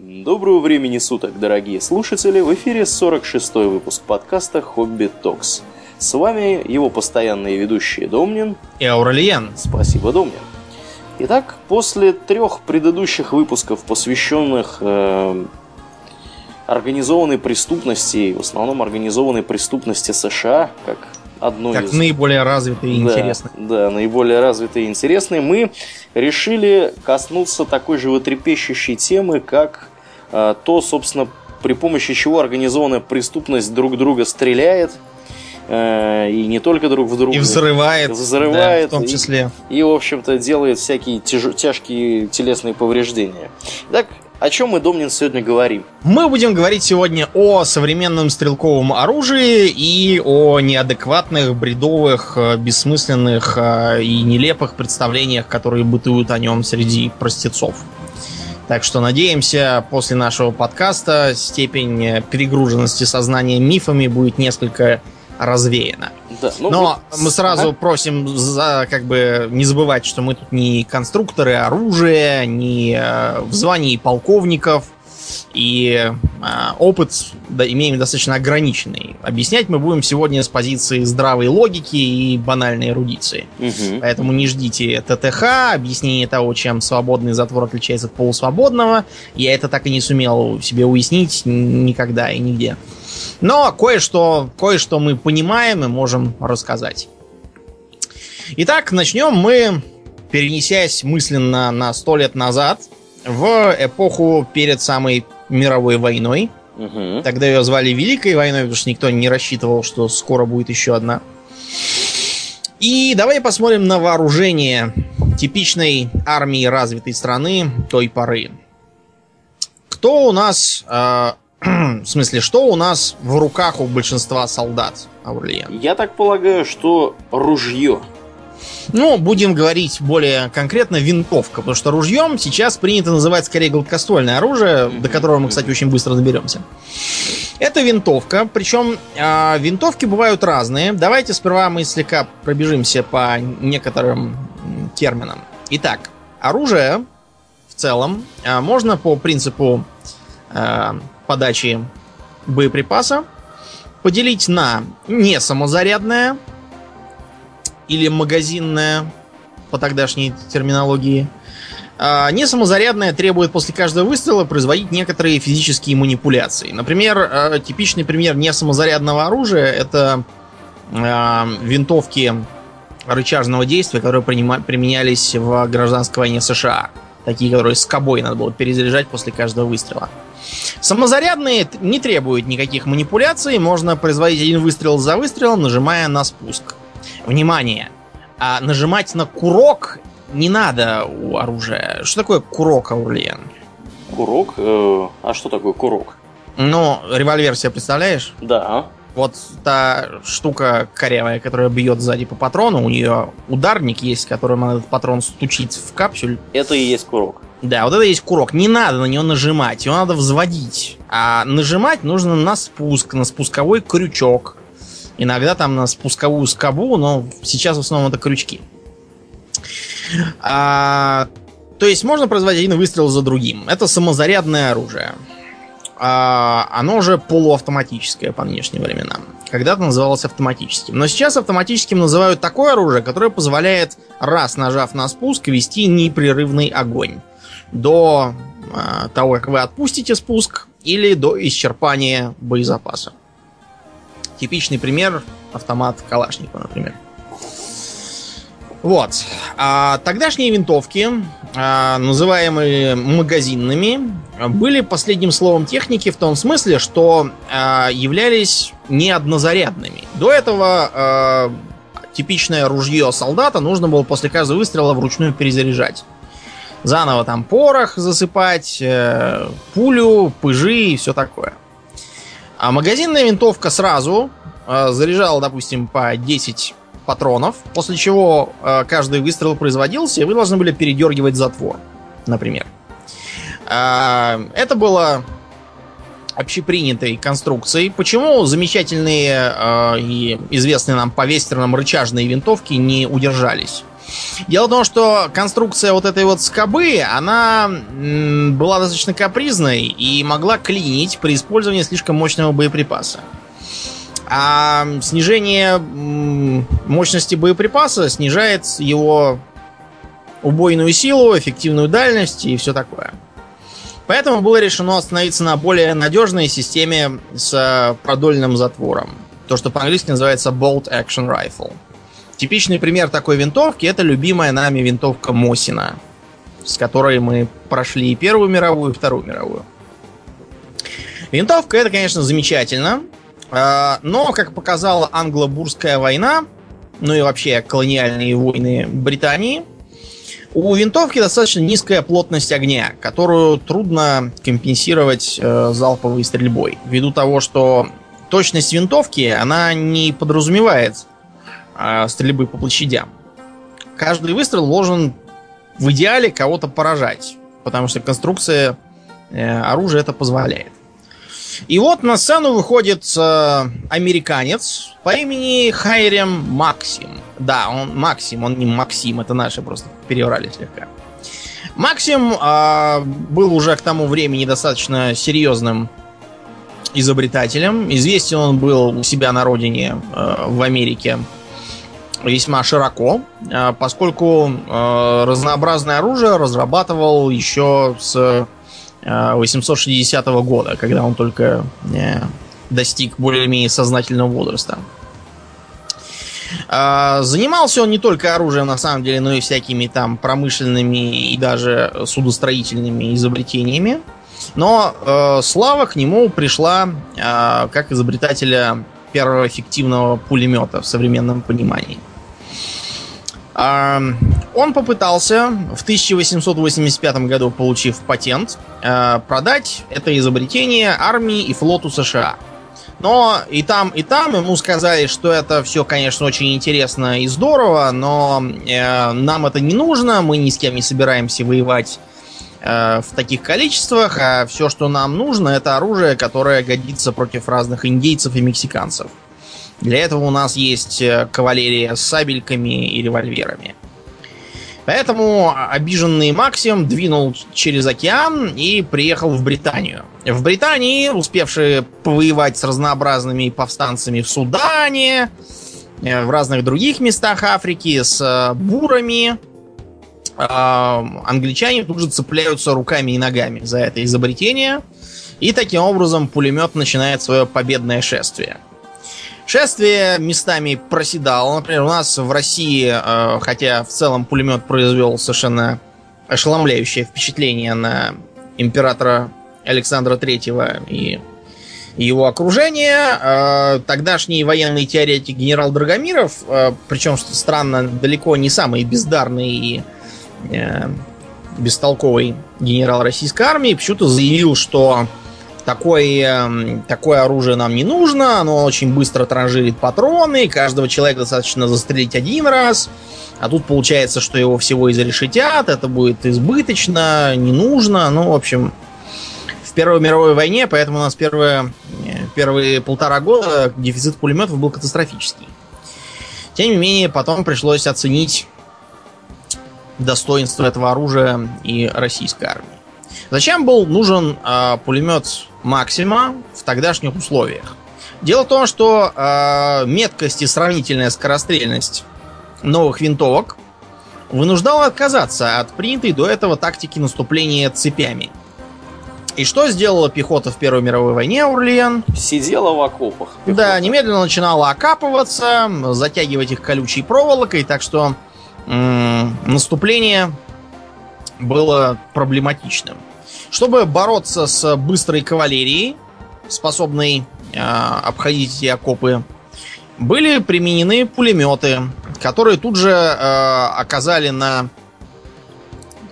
Доброго времени суток, дорогие слушатели! В эфире 46-й выпуск подкаста «Хобби Токс». С вами его постоянные ведущие Домнин и Аурельян. Спасибо, Домнин. Итак, после трех предыдущих выпусков, посвященных э, организованной преступности, в основном организованной преступности США, как одной как из... наиболее развитой и да, интересной. Да, наиболее развитой и интересной, мы решили коснуться такой животрепещущей темы, как то, собственно, при помощи чего организованная преступность друг друга стреляет, э, и не только друг в друга. И взрывает. Взрывает. Да, в том числе. И, и, в общем-то, делает всякие тяж... тяжкие телесные повреждения. Итак, о чем мы, Домнин, сегодня говорим? Мы будем говорить сегодня о современном стрелковом оружии и о неадекватных, бредовых, э, бессмысленных э, и нелепых представлениях, которые бытуют о нем среди простецов. Так что надеемся, после нашего подкаста степень перегруженности сознания мифами будет несколько развеяна. Да, ну, Но вот- мы сразу Ага. просим за, как бы не забывать, что мы тут не конструкторы оружия, не э, в звании полковников, и э, опыт да, имеем достаточно ограниченный. Объяснять мы будем сегодня с позиции здравой логики и банальной эрудиции. Мгм. Поэтому не ждите ТТХ, объяснение того, чем свободный затвор отличается от полусвободного. Я это так и не сумел себе уяснить никогда и нигде. Но кое-что, кое-что мы понимаем и можем рассказать. Итак, начнем мы, перенесясь мысленно на сто лет назад, в эпоху перед самой мировой войной. Мгм. Тогда ее звали Великой войной, потому что никто не рассчитывал, что скоро будет еще одна. И давай посмотрим на вооружение типичной армии развитой страны той поры. Кто у нас, э, в смысле, что у нас в руках у большинства солдат, Аурлиен? Я так полагаю, что ружье. Ну, будем говорить более конкретно, винтовка, потому что ружьем сейчас принято называть скорее гладкоствольное оружие, до которого мы, кстати, очень быстро доберемся. Это винтовка, причем а, винтовки бывают разные. Давайте сперва мы слегка пробежимся по некоторым терминам. Итак, оружие в целом а, можно по принципу а, подачи боеприпаса поделить на не самозарядное, или магазинная по тогдашней терминологии. А, не самозарядная требует после каждого выстрела производить некоторые физические манипуляции. Например, э, типичный пример несамозарядного оружия это э, винтовки рычажного действия, которые применялись в гражданской войне США. Такие, которые с кобой надо было перезаряжать после каждого выстрела. Самозарядные не требуют никаких манипуляций, можно производить один выстрел за выстрелом, нажимая на спуск. Внимание! А нажимать на курок не надо у оружия. Что такое курок, Аурлиен? Курок? Э, а что такое курок? Ну, револьвер себе представляешь? Да. Вот та штука корявая, которая бьет сзади по патрону, у нее ударник есть, которым этот патрон стучит в капсюль. Это и есть курок. Да, вот это есть курок. Не надо на него нажимать, его надо взводить. А нажимать нужно на спуск, на спусковой крючок. Иногда там на спусковую скобу, но сейчас в основном это крючки. А, то есть можно производить один выстрел за другим. Это самозарядное оружие. А, оно же полуавтоматическое по нынешним временам. Когда-то называлось автоматическим. Но сейчас автоматическим называют такое оружие, которое позволяет, раз нажав на спуск, вести непрерывный огонь. До а, того, как вы отпустите спуск, или до исчерпания боезапаса. Типичный пример автомат Калашникова, например. Вот. А тогдашние винтовки, а, называемые магазинными, были последним словом техники в том смысле, что а, являлись неоднозарядными. До этого а, типичное ружье солдата нужно было после каждого выстрела вручную перезаряжать. Заново там порох засыпать, э, пулю, пыжи и все такое. А магазинная винтовка сразу э, заряжала, допустим, по 10 патронов, после чего э, каждый выстрел производился, и вы должны были передергивать затвор, например. А, это было общепринятой конструкцией. Почему замечательные э, и известные нам по вестернам рычажные винтовки не удержались? Дело в том, что конструкция вот этой вот скобы, она была достаточно капризной и могла клинить при использовании слишком мощного боеприпаса. А снижение мощности боеприпаса снижает его убойную силу, эффективную дальность и все такое. Поэтому было решено остановиться на более надежной системе с продольным затвором. То, что по-английски называется Bolt Action Rifle. Типичный пример такой винтовки это любимая нами винтовка Мосина, с которой мы прошли и Первую мировую, и Вторую мировую. Винтовка это, конечно, замечательно, а, но, как показала англо-бурская война, ну и вообще колониальные войны Британии, у винтовки достаточно низкая плотность огня, которую трудно компенсировать э, залповой стрельбой. Ввиду того, что точность винтовки, она не подразумевает стрельбы по площадям. Каждый выстрел должен в идеале кого-то поражать, потому что конструкция э, оружия это позволяет. И вот на сцену выходит э, американец по имени Хайрем Максим. Да, он Максим, он не Максим, это наши просто переврали слегка. Максим э, был уже к тому времени достаточно серьезным изобретателем. Известен он был у себя на родине э, в Америке весьма широко, э, поскольку э, разнообразное оружие разрабатывал еще с 860 э, года, когда он только э, достиг более-менее сознательного возраста. Занимался он не только оружием, на самом деле, но и всякими там промышленными и даже судостроительными изобретениями. Но э, слава к нему пришла э, как изобретателя первого эффективного пулемета в современном понимании. Он попытался в 1885 году, получив патент, э, продать это изобретение армии и флоту США. Но и там, и там ему сказали, что это все, конечно, очень интересно и здорово, но э, нам это не нужно, мы ни с кем не собираемся воевать э, в таких количествах, а все, что нам нужно, это оружие, которое годится против разных индейцев и мексиканцев. Для этого у нас есть э, кавалерия с сабельками и револьверами. Поэтому обиженный Максим двинул через океан и приехал в Британию. В Британии, успевшие повоевать с разнообразными повстанцами в Судане, э, в разных других местах Африки, с э, бурами, англичане тут же цепляются руками и ногами за это изобретение. И таким образом пулемет начинает свое победное шествие. Шествие местами проседало. Например, у нас в России, э, хотя в целом пулемет произвел совершенно ошеломляющее впечатление на императора Александра Третьего и его окружение. Э, тогдашний военный теоретик генерал Драгомиров, э, причем, что странно, далеко не самый бездарный и бестолковый генерал российской армии, почему-то заявил, что такое, такое оружие нам не нужно, оно очень быстро транжирит патроны, каждого человека достаточно застрелить один раз, а тут получается, что его всего изрешетят, это будет избыточно, не нужно, ну, в общем, в Первой мировой войне, поэтому у нас первые, первые полтора года дефицит пулеметов был катастрофический. Тем не менее, потом пришлось оценить достоинство этого оружия и российской армии. Зачем был нужен э, пулемет Максима в тогдашних условиях? Дело в том, что э, меткость и сравнительная скорострельность новых винтовок вынуждала отказаться от принятой до этого тактики наступления цепями. И что сделала пехота в Первой мировой войне, Урлиен? Сидела в окопах. Пехота. Да, немедленно начинала окапываться, затягивать их колючей проволокой, так что наступление было проблематичным. Чтобы бороться с быстрой кавалерией, способной э, обходить эти окопы, были применены пулеметы, которые тут же э, оказали на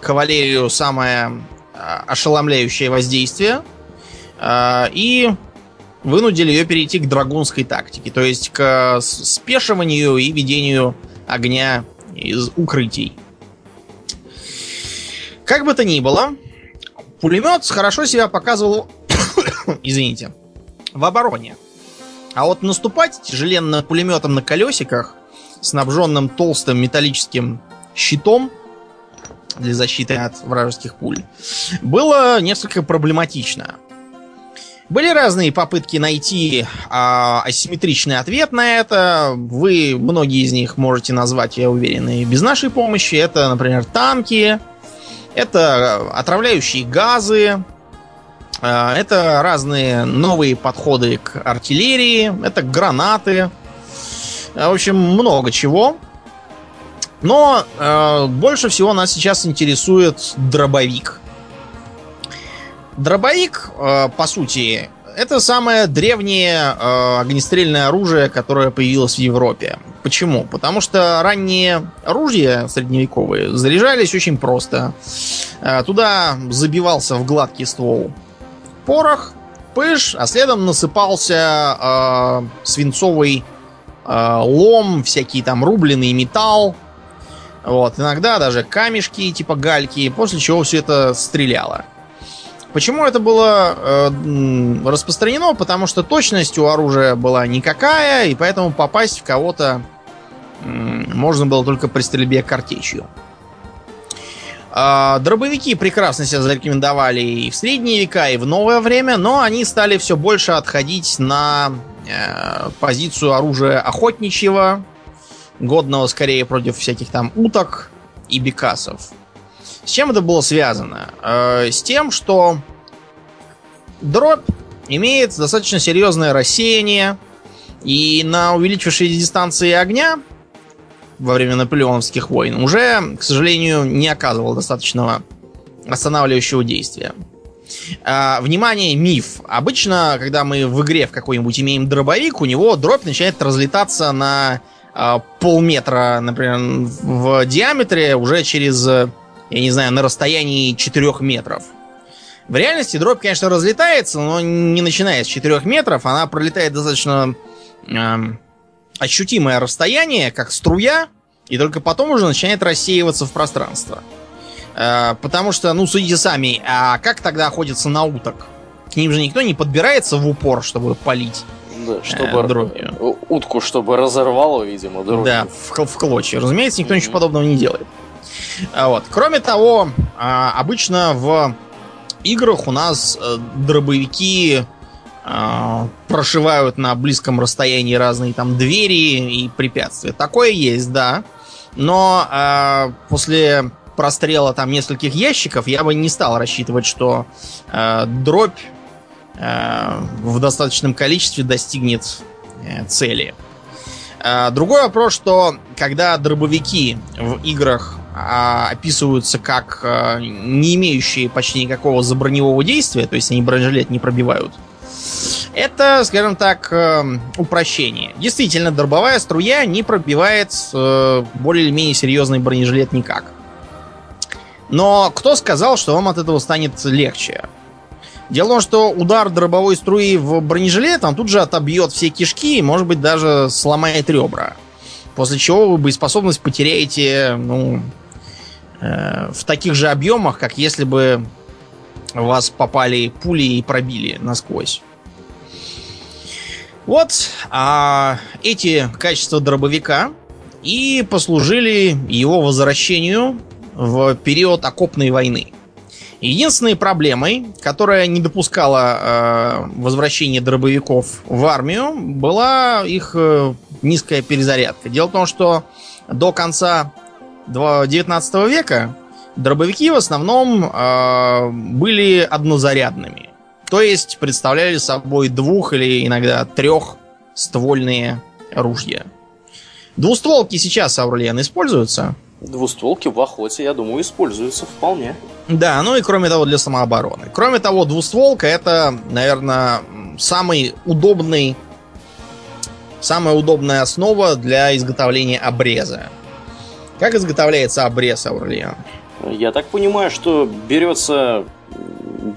кавалерию самое э, ошеломляющее воздействие э, и вынудили ее перейти к драгунской тактике, то есть к спешиванию и ведению огня из укрытий. Как бы то ни было, Пулемет хорошо себя показывал, извините, в обороне. А вот наступать тяжеленным пулеметом на колесиках, снабженным толстым металлическим щитом для защиты от вражеских пуль, было несколько проблематично. Были разные попытки найти а, асимметричный ответ на это. Вы многие из них можете назвать, я уверен, и без нашей помощи. Это, например, танки, это отравляющие газы, а, это разные новые подходы к артиллерии, это гранаты. В общем, много чего. Но э, больше всего нас сейчас интересует дробовик. Дробовик, э, по сути, это самое древнее э, огнестрельное оружие, которое появилось в Европе. Почему? Потому что ранние оружия средневековые заряжались очень просто. Э, туда забивался в гладкий ствол порох, пыш, а следом насыпался э, свинцовый э, лом, всякий там рубленый металл. Вот, иногда даже камешки типа гальки, после чего все это стреляло. Почему это было э, распространено? Потому что точность у оружия была никакая, и поэтому попасть в кого-то можно было только при стрельбе картечью. Э, дробовики прекрасно себя зарекомендовали и в средние века, и в новое время, но они стали все больше отходить на э, позицию оружия охотничьего, годного скорее против всяких там уток и бекасов. С чем это было связано? Э, с тем, что дробь имеет достаточно серьезное рассеяние, и на увеличившей дистанции огня во время наполеоновских войн уже, к сожалению, не оказывал достаточного останавливающего действия. А, внимание, миф. Обычно, когда мы в игре в какой-нибудь имеем дробовик, у него дробь начинает разлетаться на а, полметра, например, в диаметре уже через я не знаю, на расстоянии 4 метров. В реальности дробь, конечно, разлетается, но не начиная с 4 метров, она пролетает достаточно э, ощутимое расстояние, как струя, и только потом уже начинает рассеиваться в пространство. Э, потому что, ну, судите сами, а как тогда охотиться на уток? К ним же никто не подбирается в упор, чтобы полить. Да, чтобы э, дробью. утку, чтобы разорвало, видимо, дробью. Да, в, в клочья. Разумеется, никто mm-hmm. ничего подобного не делает. А вот. Кроме того, а, обычно в играх у нас э, дробовики прошивают на близком расстоянии разные там двери и препятствия. Такое есть, да. Но э, после прострела там нескольких ящиков я бы не стал рассчитывать, что э, дробь э, в достаточном количестве достигнет э, цели. Э, другой вопрос, что когда дробовики в играх а, описываются как а, не имеющие почти никакого заброневого действия, то есть они бронежилет не пробивают. Это, скажем так, э, упрощение. Действительно, дробовая струя не пробивает э, более или менее серьезный бронежилет никак. Но кто сказал, что вам от этого станет легче? Дело в том, что удар дробовой струи в бронежилет, он тут же отобьет все кишки и, может быть, даже сломает ребра. После чего вы боеспособность потеряете, ну, Э, в таких же объемах, как если бы вас попали пули и пробили насквозь. Вот а эти качества дробовика и послужили его возвращению в период окопной войны. Единственной проблемой, которая не допускала э, возвращения дробовиков в армию, была их э, низкая перезарядка. Дело в том, что до конца 19 века дробовики в основном э, были однозарядными. То есть представляли собой двух или иногда трехствольные ружья. Двустволки сейчас, Аурлиен, используются? Двустволки в охоте, я думаю, используются вполне. Да, ну и кроме того, для самообороны. Кроме того, двустволка это, наверное, самый удобный, самая удобная основа для изготовления обреза. Как изготовляется обрез, Аурлиан? Я так понимаю, что берется,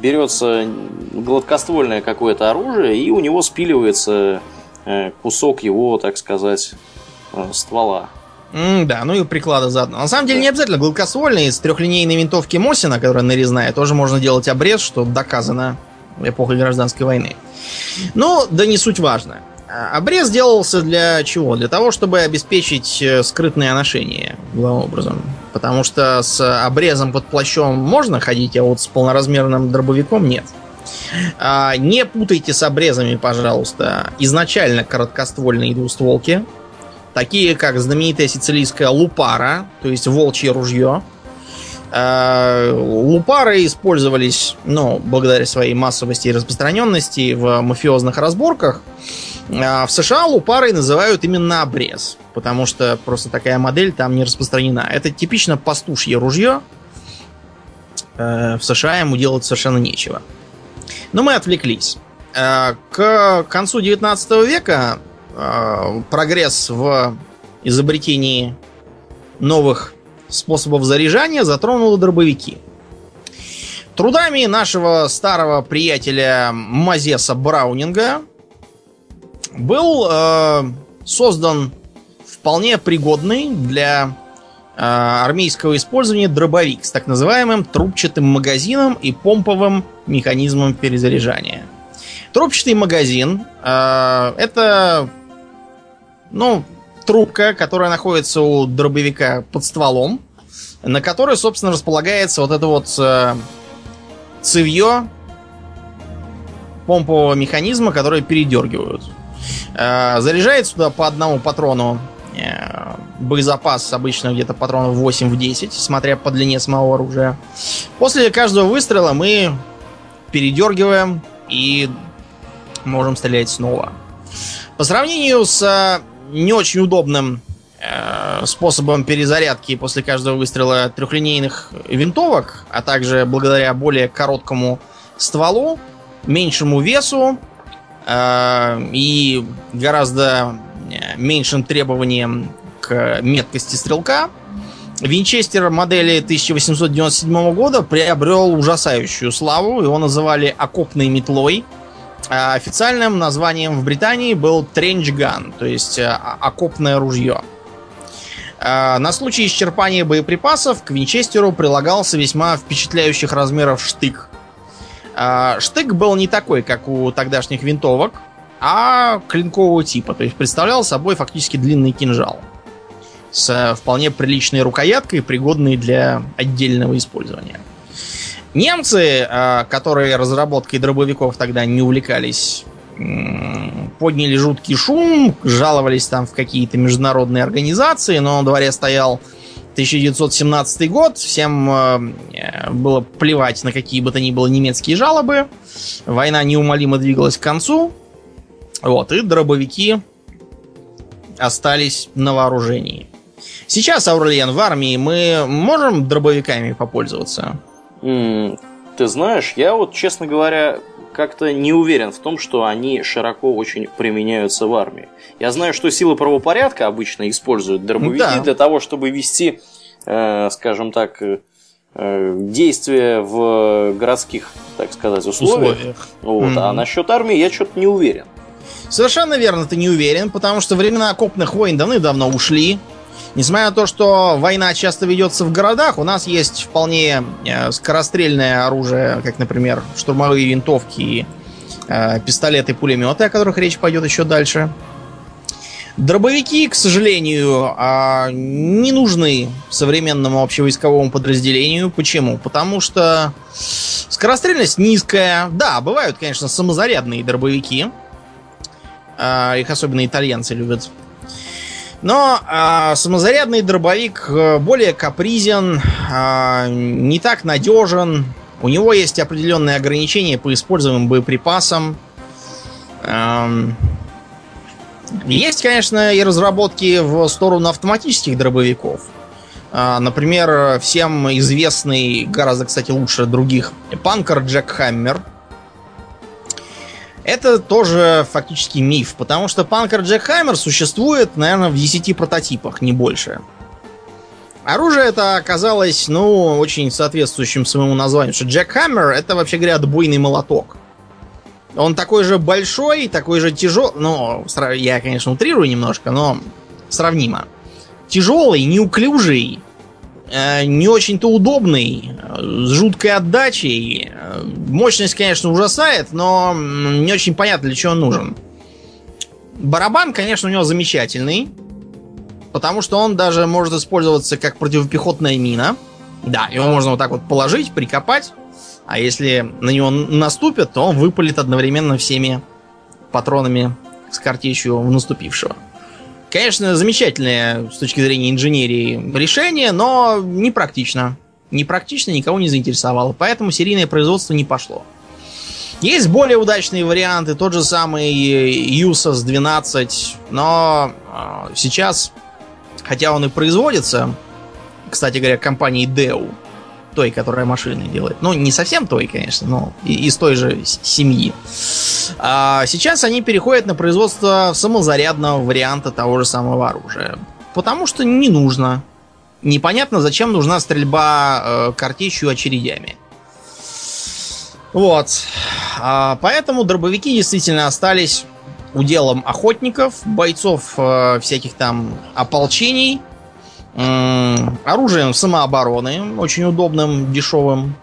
берется гладкоствольное какое-то оружие, и у него спиливается э, кусок его, так сказать, э, ствола. Mm, да, ну и приклада заодно. На самом деле да. не обязательно гладкоствольный. Из трехлинейной винтовки Мосина, которая нарезная, тоже можно делать обрез, что доказано эпохой гражданской войны. Ну, да не суть важно. А, обрез делался для чего? Для того, чтобы обеспечить э, скрытное ношение, главным образом. Потому что с обрезом под плащом можно ходить, а вот с полноразмерным дробовиком нет. А, не путайте с обрезами, пожалуйста, изначально короткоствольные двустволки, такие как знаменитая сицилийская лупара, то есть волчье ружье. А, лупары использовались, ну, благодаря своей массовости и распространенности в мафиозных разборках. А в США лупарой называют именно обрез, потому что просто такая модель там не распространена. Это типично пастушье ружье. Э, в США ему делать совершенно нечего. Но мы отвлеклись. Э, к концу 19 века э, прогресс в изобретении новых способов заряжания затронул дробовики. Трудами нашего старого приятеля Мазеса Браунинга был э, создан вполне пригодный для э, армейского использования дробовик с так называемым трубчатым магазином и помповым механизмом перезаряжания. Трубчатый магазин э, это ну, трубка, которая находится у дробовика под стволом, на которой, собственно, располагается вот это вот э, цевье помпового механизма, который передергивают. Э, заряжает сюда по одному патрону. Э, боезапас обычно где-то патронов 8 в 10, смотря по длине самого оружия. После каждого выстрела мы передергиваем и можем стрелять снова. По сравнению с э, не очень удобным способом перезарядки после каждого выстрела трехлинейных винтовок, а также благодаря более короткому стволу, меньшему весу и гораздо э, меньшим требованиям к меткости стрелка, Винчестер модели 1897 года приобрел ужасающую славу. Его называли окопной метлой. А официальным названием в Британии был Gun, то есть э, окопное ружье. На случай исчерпания боеприпасов к Винчестеру прилагался весьма впечатляющих размеров штык штык был не такой, как у тогдашних винтовок, а клинкового типа. То есть представлял собой фактически длинный кинжал с э, вполне приличной рукояткой, пригодной для отдельного использования. Немцы, э, которые разработкой дробовиков тогда не увлекались, подняли жуткий шум, жаловались там в какие-то международные организации, но на дворе стоял 1917 год, всем э, было плевать на какие бы то ни было немецкие жалобы. Война неумолимо двигалась к концу. Вот, и дробовики остались на вооружении. Сейчас, Аурлиен, в армии мы можем дробовиками попользоваться? Mm, ты знаешь, я вот, честно говоря, как-то не уверен в том, что они широко очень применяются в армии. Я знаю, что силы правопорядка обычно используют дробовики да. для того, чтобы вести, э, скажем так, э, действия в городских, так сказать, условиях. условиях. Вот. Mm-hmm. А насчет армии я что-то не уверен. Совершенно верно, ты не уверен, потому что времена окопных войн давным-давно ушли. Несмотря на то, что война часто ведется в городах, у нас есть вполне э, скорострельное оружие, как, например, штурмовые винтовки и э, пистолеты, пулеметы, о которых речь пойдет еще дальше. Дробовики, к сожалению, э, не нужны современному общевойсковому подразделению. Почему? Потому что скорострельность низкая. Да, бывают, конечно, самозарядные дробовики. Э, их особенно итальянцы любят. Но э, самозарядный дробовик э, более капризен, не так надежен. У него есть определенные ограничения по используемым боеприпасам. Есть, конечно, и разработки в сторону автоматических дробовиков. Э, например, всем известный, гораздо, кстати, лучше других, панкер Джек Хаммер – это тоже фактически миф, потому что Панкер Джекхаймер существует, наверное, в 10 прототипах, не больше. Оружие это оказалось, ну, очень соответствующим своему названию, что Джек Хаммер это, вообще говоря, отбойный молоток. Он такой же большой, такой же тяжелый, ну, я, конечно, утрирую немножко, но сравнимо. Тяжелый, неуклюжий, Э, не очень-то удобный, с жуткой отдачей. Мощность, конечно, ужасает, но не очень понятно, для чего он нужен. Барабан, конечно, у него замечательный, потому что он даже может использоваться как противопехотная мина. Да, его можно вот так вот положить, прикопать, а если на него наступят, то он выпалит одновременно всеми патронами с картечью в наступившего. Конечно, замечательное с точки зрения инженерии решение, но непрактично. Непрактично, никого не заинтересовало, поэтому серийное производство не пошло. Есть более удачные варианты, тот же самый USAS 12, но э, сейчас, хотя он и производится, кстати говоря, компанией Dell, той, которая машины делает. Ну, не совсем той, конечно, но из той же семьи. А сейчас они переходят на производство самозарядного варианта того же самого оружия. Потому что не нужно. Непонятно, зачем нужна стрельба э, картечью очередями. Вот. А, поэтому дробовики действительно остались уделом охотников, бойцов э, всяких там ополчений, оружием самообороны, очень удобным, дешевым.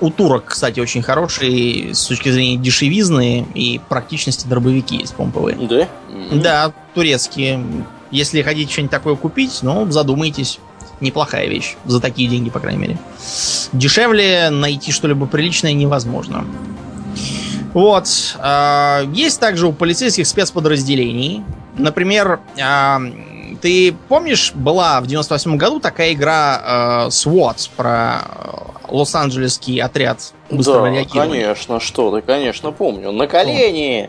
У турок, кстати, очень хорошие с точки зрения дешевизны и практичности дробовики есть помповые. Да? Да, турецкие. Если хотите что-нибудь такое купить, ну, задумайтесь неплохая вещь. За такие деньги, по крайней мере. Дешевле найти что-либо приличное невозможно. Вот. А, есть также у полицейских спецподразделений. Например, а, ты помнишь, была в 98 году такая игра а, SWAT про Лос-Анджелесский отряд быстрого да, реагирования? конечно, что ты, конечно, помню. На колени!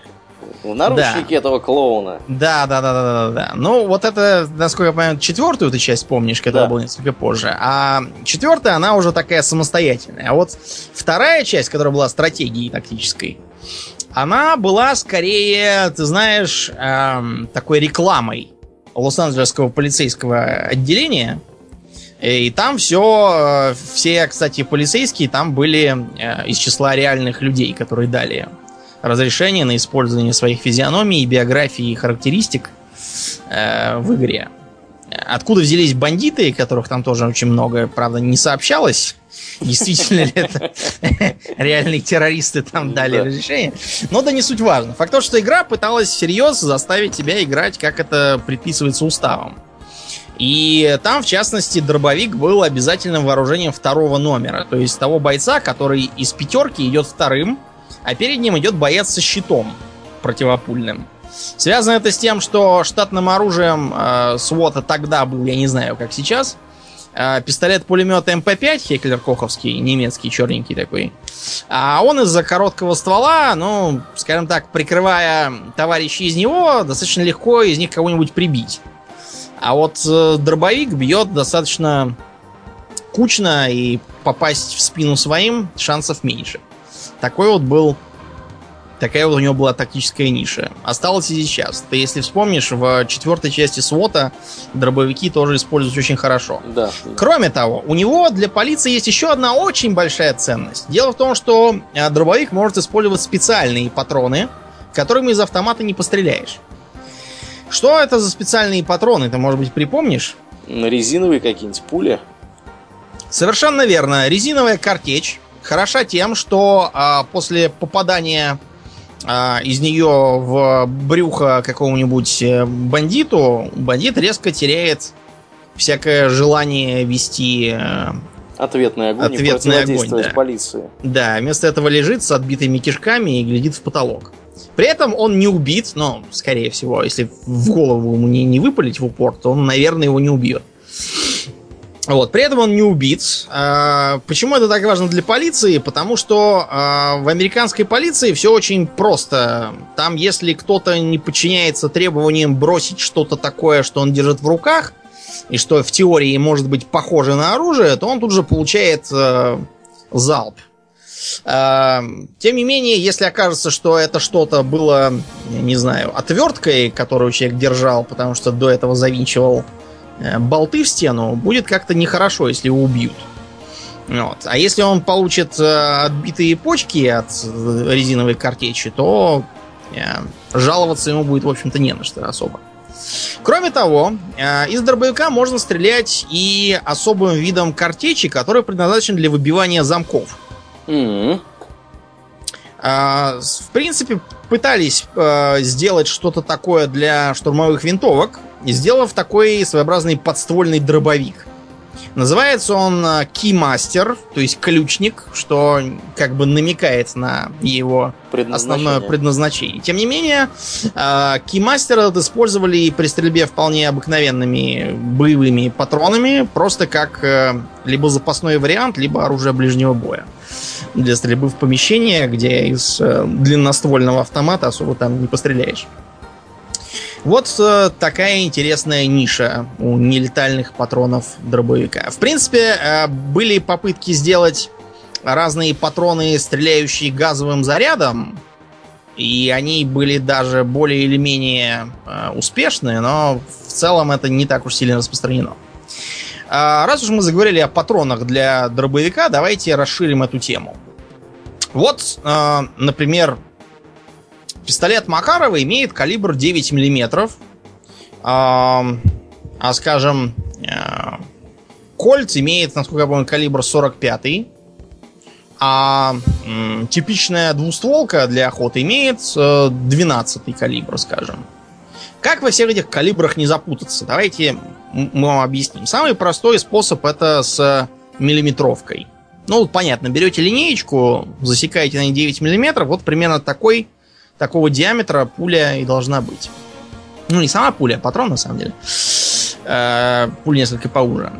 В наручнике да. этого клоуна. Да, да, да, да, да, да. Ну, вот это, насколько я понимаю, четвертую ты часть помнишь, которая да. была несколько позже. А четвертая, она уже такая самостоятельная. А вот вторая часть, которая была стратегией тактической, она была скорее, ты знаешь, эм, такой рекламой Лос-Анджелесского полицейского отделения. И там все, э, все, кстати, полицейские там были э, из числа реальных людей, которые дали разрешение на использование своих физиономий, биографий и характеристик э, в игре. Откуда взялись бандиты, которых там тоже очень много, правда, не сообщалось, действительно ли это реальные террористы там дали разрешение. Но да не суть важно. Факт то, что игра пыталась всерьез заставить тебя играть, как это предписывается уставом. И там, в частности, дробовик был обязательным вооружением второго номера. То есть того бойца, который из пятерки идет вторым, а перед ним идет боец со щитом противопульным. Связано это с тем, что штатным оружием э, СВОТа тогда был, я не знаю, как сейчас, э, пистолет-пулемет МП-5 Хеклер Коховский, немецкий, черненький такой. А он из-за короткого ствола, ну, скажем так, прикрывая товарищей из него, достаточно легко из них кого-нибудь прибить. А вот э, дробовик бьет достаточно кучно, и попасть в спину своим шансов меньше. Такой вот был Такая вот у него была тактическая ниша. Осталось и сейчас. Ты, если вспомнишь, в четвертой части СВОТа дробовики тоже используются очень хорошо. Да. Кроме того, у него для полиции есть еще одна очень большая ценность. Дело в том, что э, дробовик может использовать специальные патроны, которыми из автомата не постреляешь. Что это за специальные патроны? Ты, может быть, припомнишь? Резиновые какие-нибудь пули? Совершенно верно. Резиновая картечь хороша тем, что а, после попадания а, из нее в брюхо какому-нибудь э, бандиту, бандит резко теряет всякое желание вести э, ответный огонь ответный огонь, да. полиции. Да, вместо этого лежит с отбитыми кишками и глядит в потолок. При этом он не убит, но, скорее всего, если в голову ему не, не выпалить в упор, то он, наверное, его не убьет. Вот. При этом он не убит. А, почему это так важно для полиции? Потому что а, в американской полиции все очень просто. Там, если кто-то не подчиняется требованиям бросить что-то такое, что он держит в руках, и что в теории может быть похоже на оружие, то он тут же получает а, залп. Тем не менее, если окажется, что это что-то было, не знаю, отверткой, которую человек держал, потому что до этого завинчивал болты в стену, будет как-то нехорошо, если его убьют. Вот. А если он получит э, отбитые почки от э, резиновой картечи, то э, жаловаться ему будет, в общем-то, не на что особо. Кроме того, э, из дробовика можно стрелять и особым видом картечи, который предназначен для выбивания замков. Mm-hmm. В принципе, пытались сделать что-то такое для штурмовых винтовок, сделав такой своеобразный подствольный дробовик. Называется он Keymaster, то есть ключник, что как бы намекает на его основное предназначение. Тем не менее, Keymaster этот использовали при стрельбе вполне обыкновенными боевыми патронами, просто как э, либо запасной вариант, либо оружие ближнего боя для стрельбы в помещение, где из э, длинноствольного автомата особо там не постреляешь. Вот э, такая интересная ниша у нелетальных патронов дробовика. В принципе, э, были попытки сделать разные патроны, стреляющие газовым зарядом, и они были даже более или менее э, успешны, но в целом это не так уж сильно распространено. А раз уж мы заговорили о патронах для дробовика, давайте расширим эту тему. Вот, э, например, пистолет Макарова имеет калибр 9 мм. А, а скажем, э, Кольт имеет, насколько я помню, калибр 45. А м, типичная двустволка для охоты имеет 12 калибр, скажем. Как во всех этих калибрах не запутаться? Давайте мы вам объясним. Самый простой способ это с миллиметровкой. Ну, понятно, берете линеечку, засекаете на ней 9 миллиметров, вот примерно такой, такого диаметра пуля и должна быть. Ну, не сама пуля, а патрон, на самом деле. Э, пуля несколько поуже.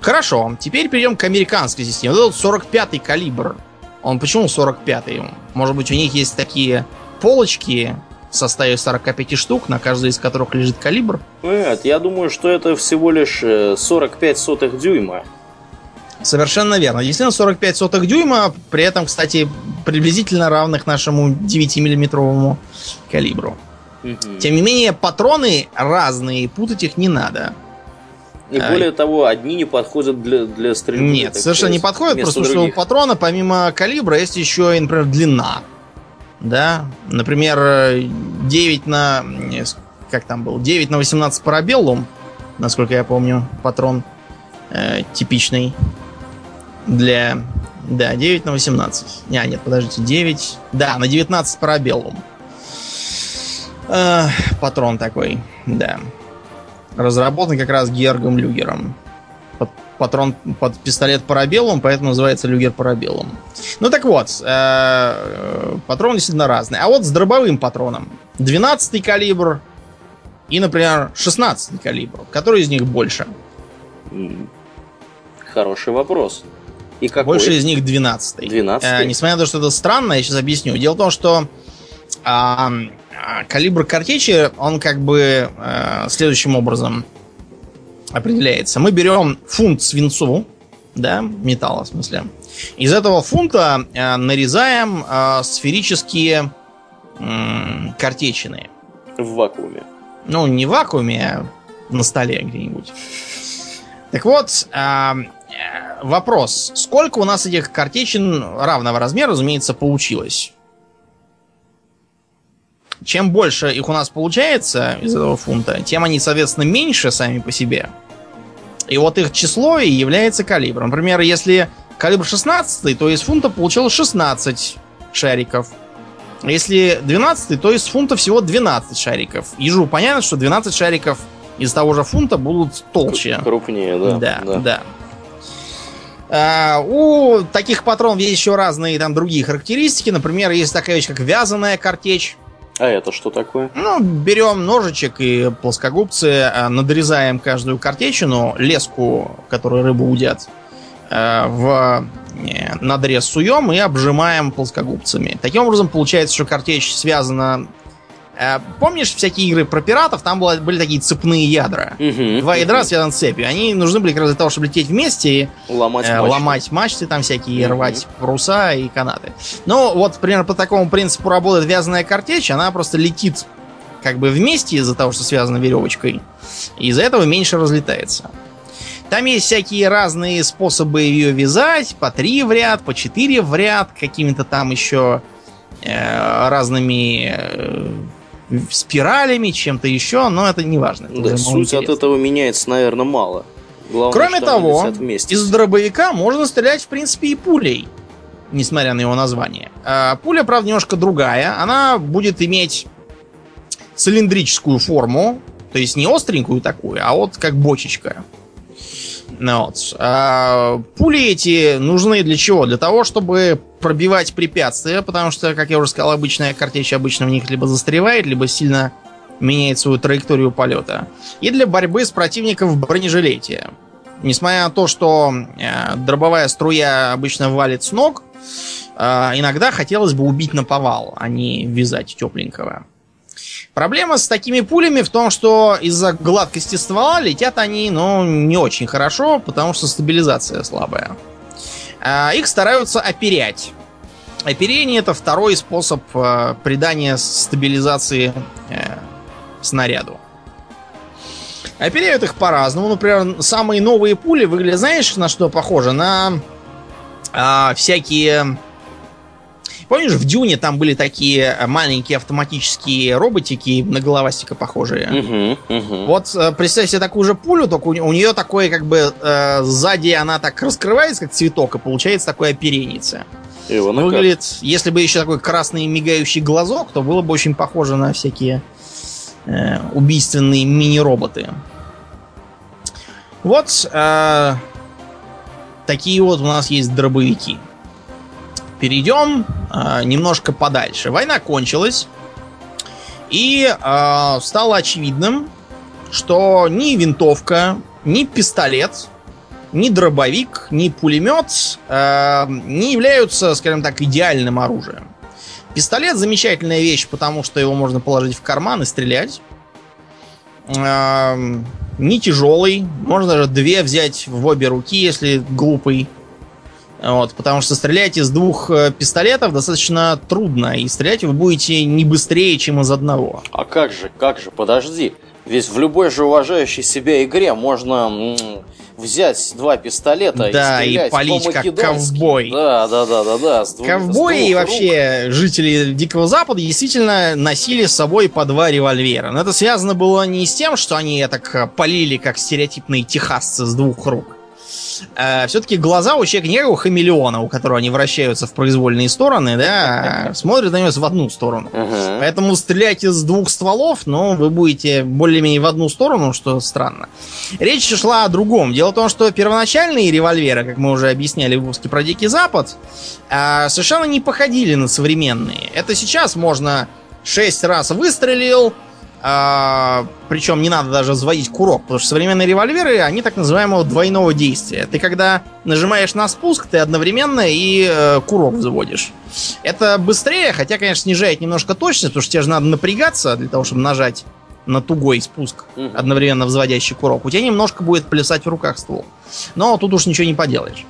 Хорошо, теперь перейдем к американской системе. Вот этот 45-й калибр. Он почему 45-й? Может быть, у них есть такие полочки в составе 45 штук, на каждой из которых лежит калибр? Нет, я думаю, что это всего лишь 45 э, сотых дюйма. Совершенно верно. Действительно, 45 сотых дюйма, при этом, кстати, приблизительно равных нашему 9-миллиметровому калибру. Угу. Тем не менее, патроны разные, путать их не надо. И а, более того, одни не подходят для, для стрельбы. Нет, совершенно не подходят, просто других. что у патрона помимо калибра есть еще, например, длина. Да, например, 9 на... Как там был? 9 на 18 парабеллум, насколько я помню, патрон э, типичный для... Да, 9 на 18. Не, нет, подождите, 9... Да, на 19 парабеллум. Э, патрон такой, да. Разработан как раз Георгом Люгером. Под, патрон под пистолет парабеллум, поэтому называется Люгер парабеллум. Ну так вот, э, патроны действительно разные. А вот с дробовым патроном. 12 калибр и, например, 16 калибр. Который из них больше? Хороший вопрос. И какой? Больше из них 12. 12. Э, несмотря на то, что это странно, я сейчас объясню. Дело в том, что э, калибр картечи, он как бы э, следующим образом определяется. Мы берем фунт свинцу, да, металла в смысле. Из этого фунта э, нарезаем э, сферические э, картечины. В вакууме. Ну, не в вакууме, а на столе где-нибудь. Так вот, э, вопрос. Сколько у нас этих картечин равного размера, разумеется, получилось? Чем больше их у нас получается из этого фунта, тем они, соответственно, меньше сами по себе. И вот их число и является калибром. Например, если калибр 16, то из фунта получилось 16 шариков. Если 12, то из фунта всего 12 шариков. Ежу понятно, что 12 шариков из того же фунта будут толще. Крупнее, да. Да, да. да. А, у таких патронов есть еще разные там другие характеристики. Например, есть такая вещь, как вязаная картечь. А это что такое? Ну, берем ножичек и плоскогубцы, а, надрезаем каждую картечину, леску, которую рыбу удят, а, в э, надрез суем и обжимаем плоскогубцами. Таким образом, получается, что картечь связана помнишь всякие игры про пиратов? Там было, были такие цепные ядра. Угу, Два ядра угу. связаны цепью. Они нужны были как раз для того, чтобы лететь вместе и ломать, э, мачты. ломать мачты там всякие, угу. рвать паруса и канаты. Ну, вот, примерно по такому принципу работает вязаная картечь. Она просто летит как бы вместе из-за того, что связана веревочкой. И из-за этого меньше разлетается. Там есть всякие разные способы ее вязать. По три в ряд, по четыре в ряд. Какими-то там еще э, разными... Э, спиралями, чем-то еще, но это не важно. Это да, суть от этого меняется, наверное, мало. Главное, Кроме того, из дробовика можно стрелять, в принципе, и пулей. несмотря на его название. А, пуля, правда, немножко другая. Она будет иметь цилиндрическую форму, то есть не остренькую такую, а вот как бочечка. Вот. А, пули эти нужны для чего? Для того, чтобы пробивать препятствия, потому что, как я уже сказал, обычная картечь обычно в них либо застревает, либо сильно меняет свою траекторию полета. И для борьбы с противником в бронежилете. Несмотря на то, что э, дробовая струя обычно валит с ног, э, иногда хотелось бы убить на повал, а не вязать тепленького. Проблема с такими пулями в том, что из-за гладкости ствола летят они, ну, не очень хорошо, потому что стабилизация слабая. А их стараются оперять. Оперение это второй способ э, придания стабилизации э, снаряду. Оперяют их по-разному. Например, самые новые пули выглядят, знаешь, на что похоже? На э, всякие Помнишь, в Дюне там были такие э, маленькие автоматические роботики на головастика похожие? Угу, угу. Вот э, представь себе такую же пулю, только у, у нее такое как бы э, сзади она так раскрывается, как цветок, и получается такое оперенице. Выглядит, как? если бы еще такой красный мигающий глазок, то было бы очень похоже на всякие э, убийственные мини-роботы. Вот э, такие вот у нас есть дробовики перейдем э, немножко подальше. Война кончилась, и э, стало очевидным, что ни винтовка, ни пистолет, ни дробовик, ни пулемет э, не являются, скажем так, идеальным оружием. Пистолет замечательная вещь, потому что его можно положить в карман и стрелять. Не тяжелый, можно даже две взять в обе руки, если глупый. Вот, потому что стрелять из двух э, пистолетов достаточно трудно, и стрелять вы будете не быстрее, чем из одного. А как же, как же, подожди. Ведь в любой же уважающей себя игре можно взять два пистолета да, и стрелять и палить как ковбой. Да, да, да, да, да. С Ковбои и вообще жители Дикого Запада действительно носили с собой по два револьвера. Но это связано было не с тем, что они так полили, как стереотипные техасцы с двух рук э, все-таки глаза у человека не у хамелеона, у которого они вращаются в произвольные стороны, да, смотрят на него в одну сторону. Поэтому стрелять из двух стволов, но вы будете более-менее в одну сторону, что странно. Речь шла о другом. Дело в том, что первоначальные револьверы, как мы уже объясняли в выпуске про Дикий Запад, э, совершенно не походили на современные. Это сейчас можно шесть раз выстрелил, а, причем не надо даже взводить курок, потому что современные револьверы, они так называемого двойного действия. Ты когда нажимаешь на спуск, ты одновременно и э, курок взводишь. Это быстрее, хотя, конечно, снижает немножко точность, потому что тебе же надо напрягаться для того, чтобы нажать на тугой спуск, одновременно взводящий курок. У тебя немножко будет плясать в руках ствол. Но тут уж ничего не поделаешь.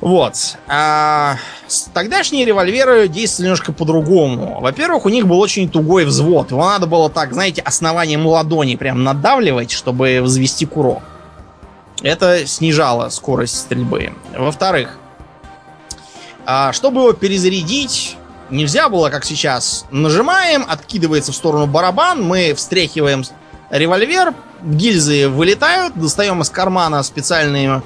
Вот. А тогдашние револьверы действовали немножко по-другому. Во-первых, у них был очень тугой взвод. Его надо было так, знаете, основанием ладони прям надавливать, чтобы взвести курок. Это снижало скорость стрельбы. Во-вторых, а чтобы его перезарядить, нельзя было, как сейчас. Нажимаем, откидывается в сторону барабан, мы встряхиваем револьвер, гильзы вылетают, достаем из кармана специальные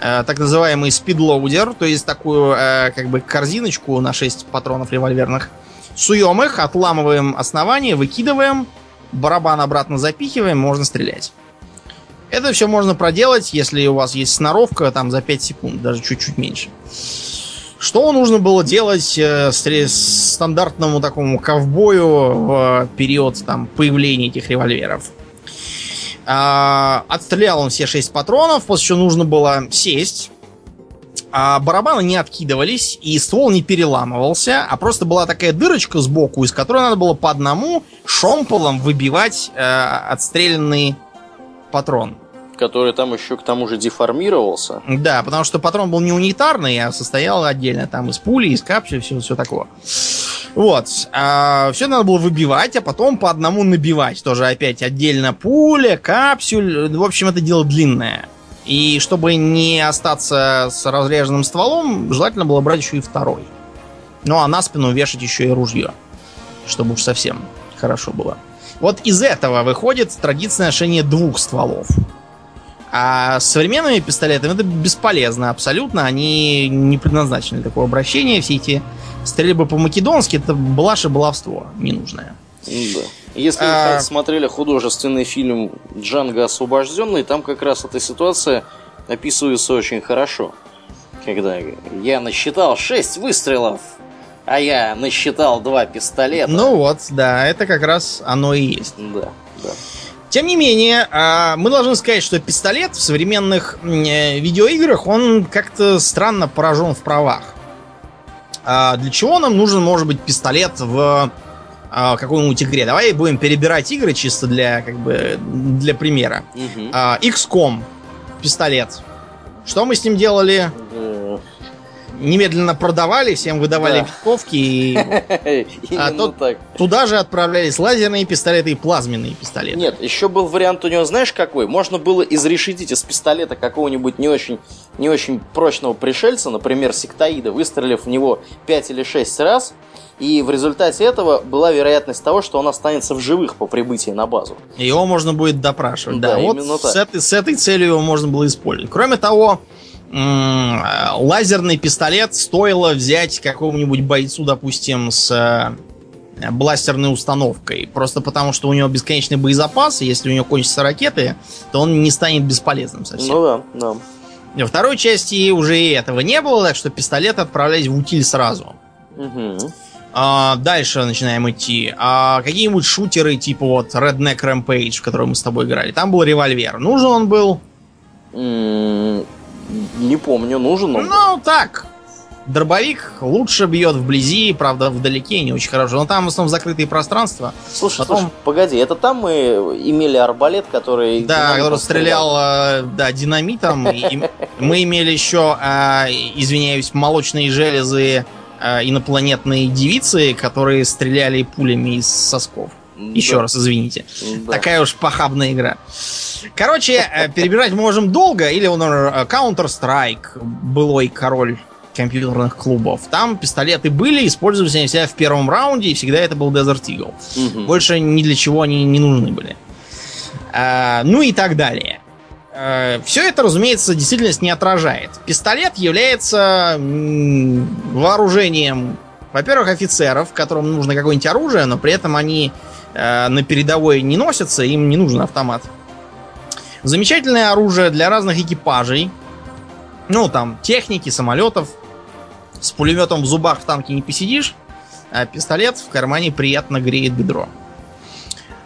Э, так называемый спидлоудер, то есть такую э, как бы корзиночку на 6 патронов револьверных. Суем их, отламываем основание, выкидываем, барабан обратно запихиваем, можно стрелять. Это все можно проделать, если у вас есть сноровка, там за 5 секунд, даже чуть-чуть меньше. Что нужно было делать э, стандартному такому ковбою в период там, появления этих револьверов? А, отстрелял он все шесть патронов, после чего нужно было сесть. А барабаны не откидывались, и ствол не переламывался, а просто была такая дырочка сбоку, из которой надо было по одному шомполом выбивать э, отстрелянный патрон который там еще к тому же деформировался. Да, потому что патрон был не унитарный, а состоял отдельно там из пули, из капсулы, все, все такое. Вот. А, все надо было выбивать, а потом по одному набивать. Тоже опять отдельно пуля, капсюль. В общем, это дело длинное. И чтобы не остаться с разреженным стволом, желательно было брать еще и второй. Ну а на спину вешать еще и ружье. Чтобы уж совсем хорошо было. Вот из этого выходит традиция ношения двух стволов. А с современными пистолетами это бесполезно абсолютно. Они не предназначены для такого обращения. Все эти стрельбы по-македонски это блажь и баловство ненужное. Да. Если а... вы смотрели художественный фильм «Джанго освобожденный», там как раз эта ситуация описывается очень хорошо. Когда я насчитал 6 выстрелов, а я насчитал два пистолета. Ну вот, да, это как раз оно и есть. Да, да. Тем не менее, а, мы должны сказать, что пистолет в современных э, видеоиграх, он как-то странно поражен в правах. А для чего нам нужен, может быть, пистолет в а, какой-нибудь игре? Давай будем перебирать игры чисто для, как бы, для примера. Угу. XCOM пистолет. Что мы с ним делали? Немедленно продавали, всем выдавали да. винтовки. И... а тот, так. туда же отправлялись лазерные пистолеты и плазменные пистолеты. Нет, еще был вариант у него, знаешь, какой? Можно было изрешетить из пистолета какого-нибудь не очень, не очень прочного пришельца, например, сектоида, выстрелив в него 5 или 6 раз, и в результате этого была вероятность того, что он останется в живых по прибытии на базу. Его можно будет допрашивать. Да, да вот с этой, с этой целью его можно было использовать. Кроме того, лазерный пистолет стоило взять какому-нибудь бойцу, допустим, с э, бластерной установкой. Просто потому, что у него бесконечный боезапас, и если у него кончатся ракеты, то он не станет бесполезным совсем. Ну да, да. Во второй части уже и этого не было, так что пистолеты отправлялись в утиль сразу. Угу. А, дальше начинаем идти. А, какие-нибудь шутеры, типа вот Redneck Rampage, в который мы с тобой играли. Там был револьвер. Нужен он был? Не помню, нужен он. Ну, так. Дробовик лучше бьет вблизи, правда, вдалеке не очень хорошо. Но там в основном закрытые пространства. Слушай, Потом... слушай, погоди, это там мы имели арбалет, который... Да, который стрелял, стрелял, э, да, динамитом. Мы имели еще, э, извиняюсь, молочные железы э, инопланетные девицы, которые стреляли пулями из сосков. Еще да. раз, извините. Да. Такая уж похабная игра. Короче, э, перебирать можем долго. Или, например, э, Counter-Strike, былой король компьютерных клубов. Там пистолеты были, использовались они всегда в первом раунде, и всегда это был Desert Eagle. Угу. Больше ни для чего они не нужны были. А, ну и так далее. А, все это, разумеется, действительность не отражает. Пистолет является вооружением, во-первых, офицеров, которым нужно какое-нибудь оружие, но при этом они на передовой не носятся, им не нужен автомат. Замечательное оружие для разных экипажей. Ну, там, техники, самолетов. С пулеметом в зубах в танке не посидишь, а пистолет в кармане приятно греет бедро.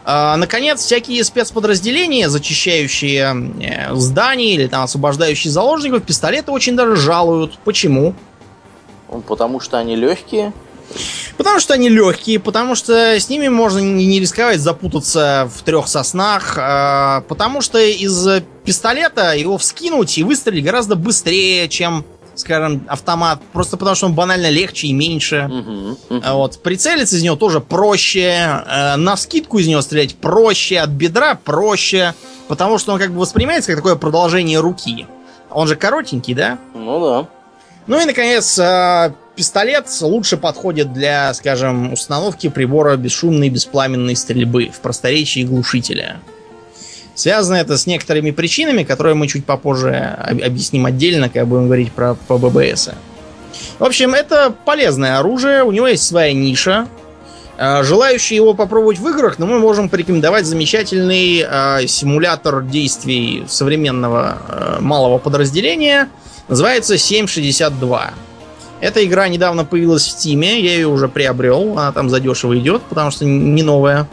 А, наконец, всякие спецподразделения, зачищающие э, здания или там освобождающие заложников, пистолеты очень даже жалуют. Почему? Потому что они легкие. Потому что они легкие, потому что с ними можно не рисковать запутаться в трех соснах, а, потому что из пистолета его вскинуть и выстрелить гораздо быстрее, чем скажем, автомат, просто потому что он банально легче и меньше. Uh-huh, uh-huh. Вот. Прицелиться из него тоже проще. Э, на вскидку из него стрелять проще, от бедра проще. Потому что он как бы воспринимается как такое продолжение руки. Он же коротенький, да? Ну да. Ну и, наконец, э, пистолет лучше подходит для, скажем, установки прибора бесшумной беспламенной стрельбы в просторечии глушителя. Связано это с некоторыми причинами, которые мы чуть попозже объясним отдельно, когда будем говорить про, про ББС. В общем, это полезное оружие, у него есть своя ниша. Э, желающие его попробовать в играх, но мы можем порекомендовать замечательный э, симулятор действий современного э, малого подразделения. Называется 762. Эта игра недавно появилась в Стиме, я ее уже приобрел, она там задешево идет, потому что не новая.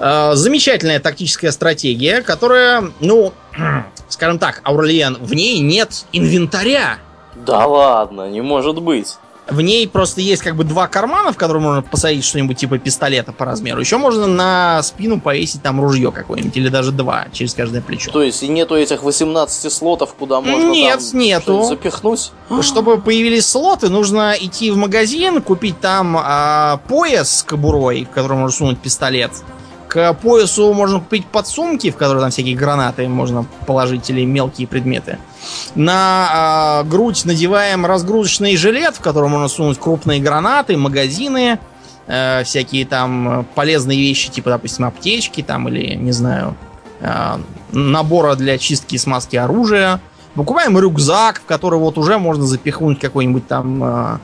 А, замечательная тактическая стратегия, которая, ну, скажем так, Аурлиен, в ней нет инвентаря. Да ладно, не может быть. В ней просто есть как бы два кармана, в которые можно посадить что-нибудь типа пистолета по размеру. Еще можно на спину повесить там ружье какое-нибудь, или даже два через каждое плечо. То есть и нету этих 18 слотов, куда можно Нет, там нету. запихнуть? Чтобы появились слоты, нужно идти в магазин, купить там а, пояс с кобурой, в котором можно сунуть пистолет. К поясу можно купить подсумки, в которые там всякие гранаты можно положить или мелкие предметы. На э, грудь надеваем разгрузочный жилет, в котором можно сунуть крупные гранаты, магазины, э, всякие там полезные вещи, типа, допустим, аптечки там или, не знаю, э, набора для чистки и смазки оружия. Покупаем рюкзак, в который вот уже можно запихнуть какой-нибудь там э,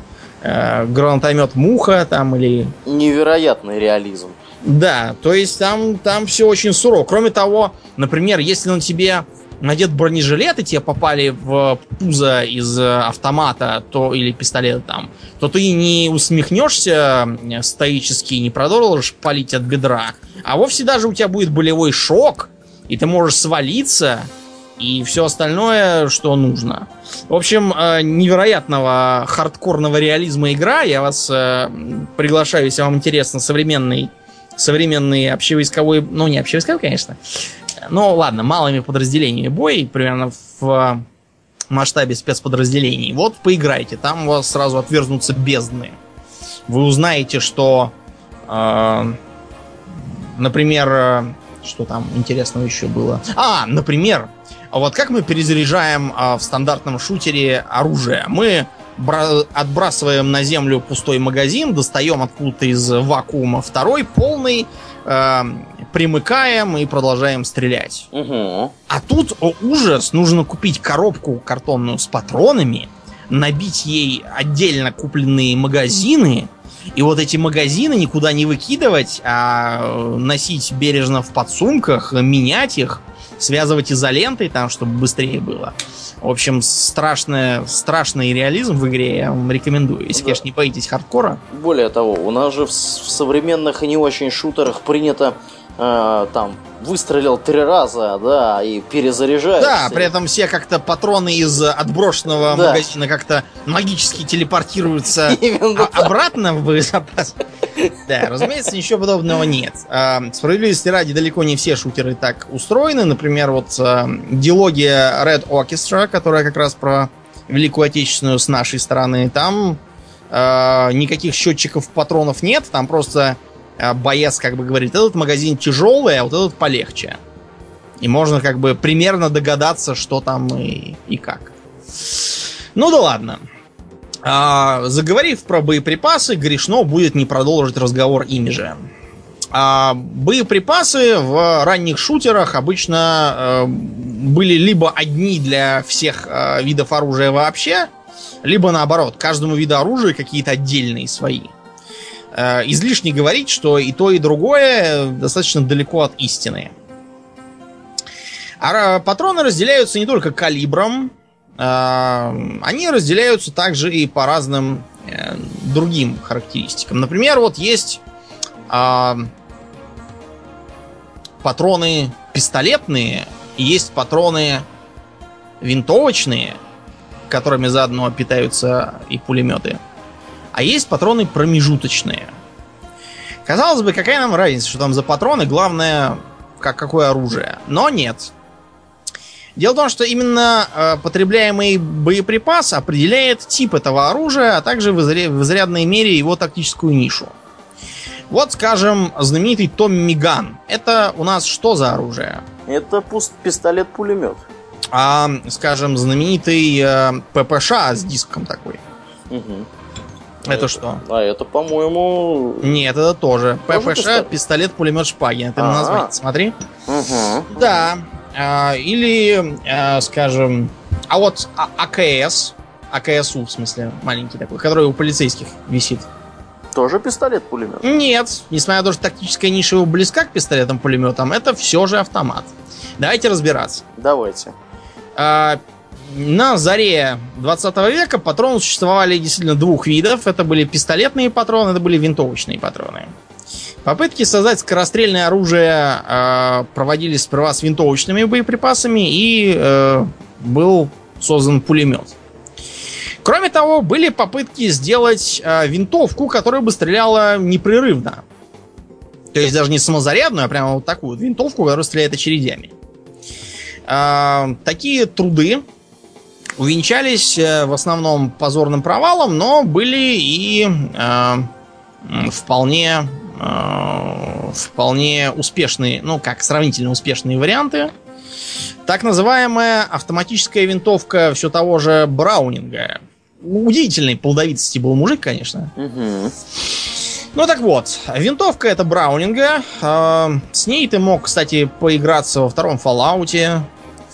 э, гранатомет муха там или... Невероятный реализм. Да, то есть там, там все очень сурово. Кроме того, например, если на тебе надет бронежилет, и тебе попали в пузо из автомата то, или пистолета там, то ты не усмехнешься стоически, не продолжишь палить от бедра, а вовсе даже у тебя будет болевой шок, и ты можешь свалиться, и все остальное, что нужно. В общем, э, невероятного хардкорного реализма игра. Я вас э, приглашаю, если вам интересно, современный современный общевойсковой, ну не общевойсковой, конечно, ну ладно, малыми подразделениями бой, примерно в масштабе спецподразделений. Вот поиграйте, там у вас сразу отверзнутся бездны. Вы узнаете, что, э, например, э, что там интересного еще было? А, например, вот как мы перезаряжаем э, в стандартном шутере оружие? Мы отбрасываем на землю пустой магазин, достаем откуда-то из вакуума второй полный, э, примыкаем и продолжаем стрелять. Угу. А тут, о ужас, нужно купить коробку картонную с патронами, набить ей отдельно купленные магазины, и вот эти магазины никуда не выкидывать, а носить бережно в подсумках, менять их, связывать изолентой там, чтобы быстрее было. В общем, страшный, страшный реализм в игре я вам рекомендую, если, да. конечно, не боитесь хардкора. Более того, у нас же в, в современных и не очень шутерах принято э, там выстрелил три раза, да, и перезаряжается. Да, при этом все как-то патроны из отброшенного да. магазина как-то магически телепортируются обратно в боезапас. Да, разумеется, ничего подобного нет. А, справедливости ради, далеко не все шутеры так устроены. Например, вот а, дилогия Red Orchestra, которая как раз про Великую Отечественную с нашей стороны, там никаких счетчиков патронов нет, там просто а боец как бы говорит, этот магазин тяжелый, а вот этот полегче. И можно как бы примерно догадаться, что там и, и как. Ну да ладно. А, заговорив про боеприпасы, грешно будет не продолжить разговор ими же. А, боеприпасы в ранних шутерах обычно а, были либо одни для всех а, видов оружия вообще, либо наоборот, каждому виду оружия какие-то отдельные свои. Э, излишне говорить, что и то, и другое достаточно далеко от истины. А патроны разделяются не только калибром, э, они разделяются также и по разным э, другим характеристикам. Например, вот есть патроны пистолетные, есть патроны винтовочные, которыми заодно питаются и пулеметы. А есть патроны промежуточные. Казалось бы, какая нам разница, что там за патроны, главное, как какое оружие. Но нет. Дело в том, что именно э, потребляемый боеприпас определяет тип этого оружия, а также в, изря- в изрядной мере его тактическую нишу. Вот, скажем, знаменитый Томми Ган. Это у нас что за оружие? Это пуст пистолет-пулемет. А, скажем, знаменитый э, ППШ с диском такой. Угу. Это, это что? А это, по-моему... Нет, это тоже. тоже ППШ, пистолет, пистолет пулемет Шпагин. Это А-а-а. название, смотри. Угу. Да. А, или, а, скажем... А вот а- АКС, АКСУ, в смысле, маленький такой, который у полицейских висит. Тоже пистолет-пулемет? Нет. Несмотря на то, что тактическая ниша его близка к пистолетам-пулеметам, это все же автомат. Давайте разбираться. Давайте. На заре 20 века патроны существовали действительно двух видов. Это были пистолетные патроны, это были винтовочные патроны. Попытки создать скорострельное оружие э, проводились сперва с винтовочными боеприпасами и э, был создан пулемет. Кроме того, были попытки сделать э, винтовку, которая бы стреляла непрерывно. То есть даже не самозарядную, а прямо вот такую винтовку, которая стреляет очередями. Э, такие труды увенчались э, в основном позорным провалом, но были и э, вполне, э, вполне успешные, ну как, сравнительно успешные варианты. Так называемая автоматическая винтовка все того же Браунинга. Удивительной плодовитости был мужик, конечно. Угу. Ну так вот, винтовка это Браунинга. Э, с ней ты мог, кстати, поиграться во втором Fallout.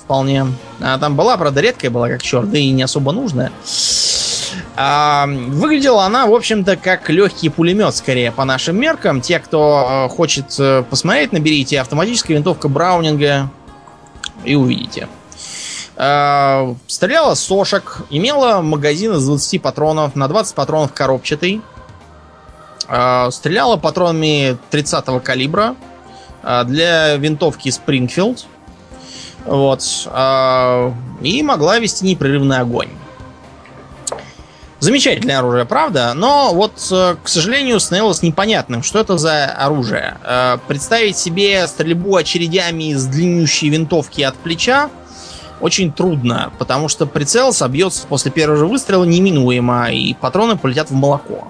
Вполне. А там была, правда, редкая была, как черт, да и не особо нужная. А, выглядела она, в общем-то, как легкий пулемет, скорее, по нашим меркам. Те, кто э, хочет э, посмотреть, наберите автоматическая винтовка Браунинга и увидите. А, стреляла сошек, имела магазин из 20 патронов, на 20 патронов коробчатый. А, стреляла патронами 30 калибра а, для винтовки Springfield. Вот. А, и могла вести непрерывный огонь. Замечательное оружие, правда? Но вот, э, к сожалению, становилось непонятным, что это за оружие. Э, представить себе стрельбу очередями из длиннющей винтовки от плеча очень трудно, потому что прицел собьется после первого же выстрела неминуемо, и патроны полетят в молоко.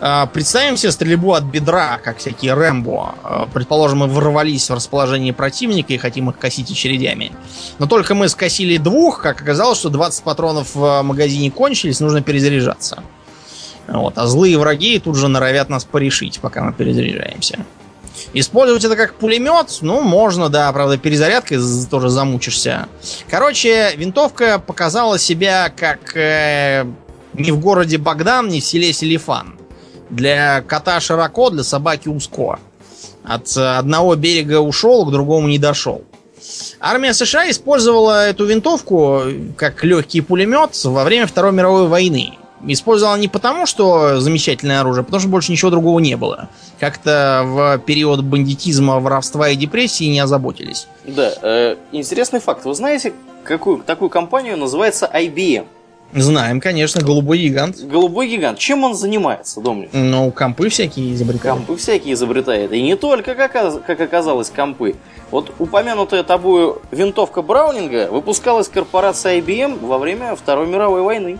А, представим себе стрельбу от бедра, как всякие Рэмбо. А, предположим, мы ворвались в расположение противника и хотим их косить очередями. Но только мы скосили двух, как оказалось, что 20 патронов в магазине кончились, нужно перезаряжаться. Вот. А злые враги тут же норовят нас порешить, пока мы перезаряжаемся. Использовать это как пулемет, ну, можно, да, правда, перезарядкой тоже замучишься. Короче, винтовка показала себя как э, не в городе Богдан, не в селе Селифан. Для кота широко, для собаки узко. От одного берега ушел, к другому не дошел. Армия США использовала эту винтовку как легкий пулемет во время Второй мировой войны. Использовала не потому, что замечательное оружие, а потому что больше ничего другого не было. Как-то в период бандитизма, воровства и депрессии не озаботились. Да, э, интересный факт. Вы знаете, какую такую компанию называется IBM? Знаем, конечно, голубой гигант. Голубой гигант. Чем он занимается, Домнин? Ну, компы всякие изобретает. Компы всякие изобретает. И не только, как, как оказалось, компы. Вот упомянутая тобою винтовка Браунинга выпускалась корпорацией IBM во время Второй мировой войны.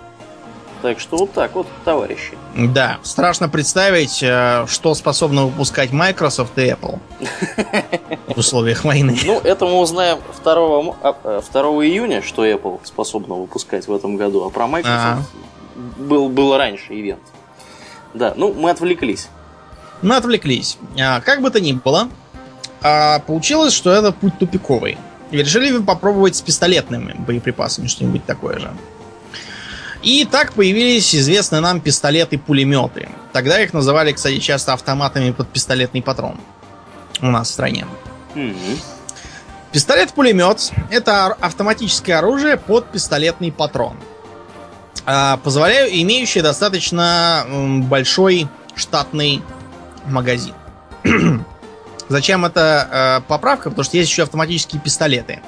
Так что вот так вот, товарищи. Да, страшно представить, э, что способны выпускать Microsoft и Apple в условиях войны. Ну, это мы узнаем 2, 2 а, э, июня, что Apple способна выпускать в этом году, а про Microsoft был, был раньше ивент. Да, ну, мы отвлеклись. Мы отвлеклись. А, как бы то ни было, а, получилось, что это путь тупиковый. И решили попробовать с пистолетными боеприпасами что-нибудь такое же. И так появились известные нам пистолеты-пулеметы. Тогда их называли, кстати, часто автоматами под пистолетный патрон. У нас в стране. Mm-hmm. Пистолет-пулемет — это автоматическое оружие под пистолетный патрон. А, позволяю, имеющий достаточно большой штатный магазин. Зачем эта э, поправка? Потому что есть еще автоматические пистолеты.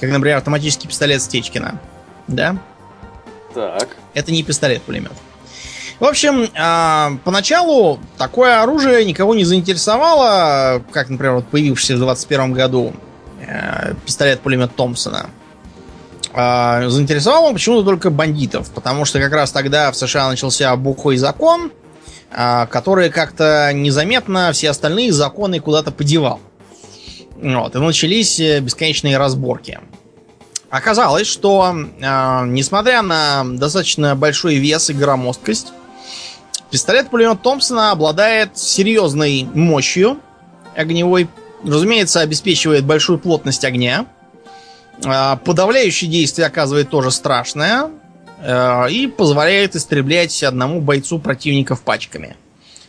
Как, например, автоматический пистолет Стечкина. Да? Так. Это не пистолет-пулемет. В общем, э, поначалу такое оружие никого не заинтересовало, как, например, вот появившийся в 21 году э, пистолет-пулемет Томпсона. Э, заинтересовал он почему-то только бандитов, потому что как раз тогда в США начался бухой закон, э, который как-то незаметно все остальные законы куда-то подевал. Вот, и начались бесконечные разборки. Оказалось, что э, несмотря на достаточно большой вес и громоздкость, пистолет-пулемет Томпсона обладает серьезной мощью огневой. Разумеется, обеспечивает большую плотность огня. Э, подавляющее действие оказывает тоже страшное. Э, и позволяет истреблять одному бойцу противников пачками.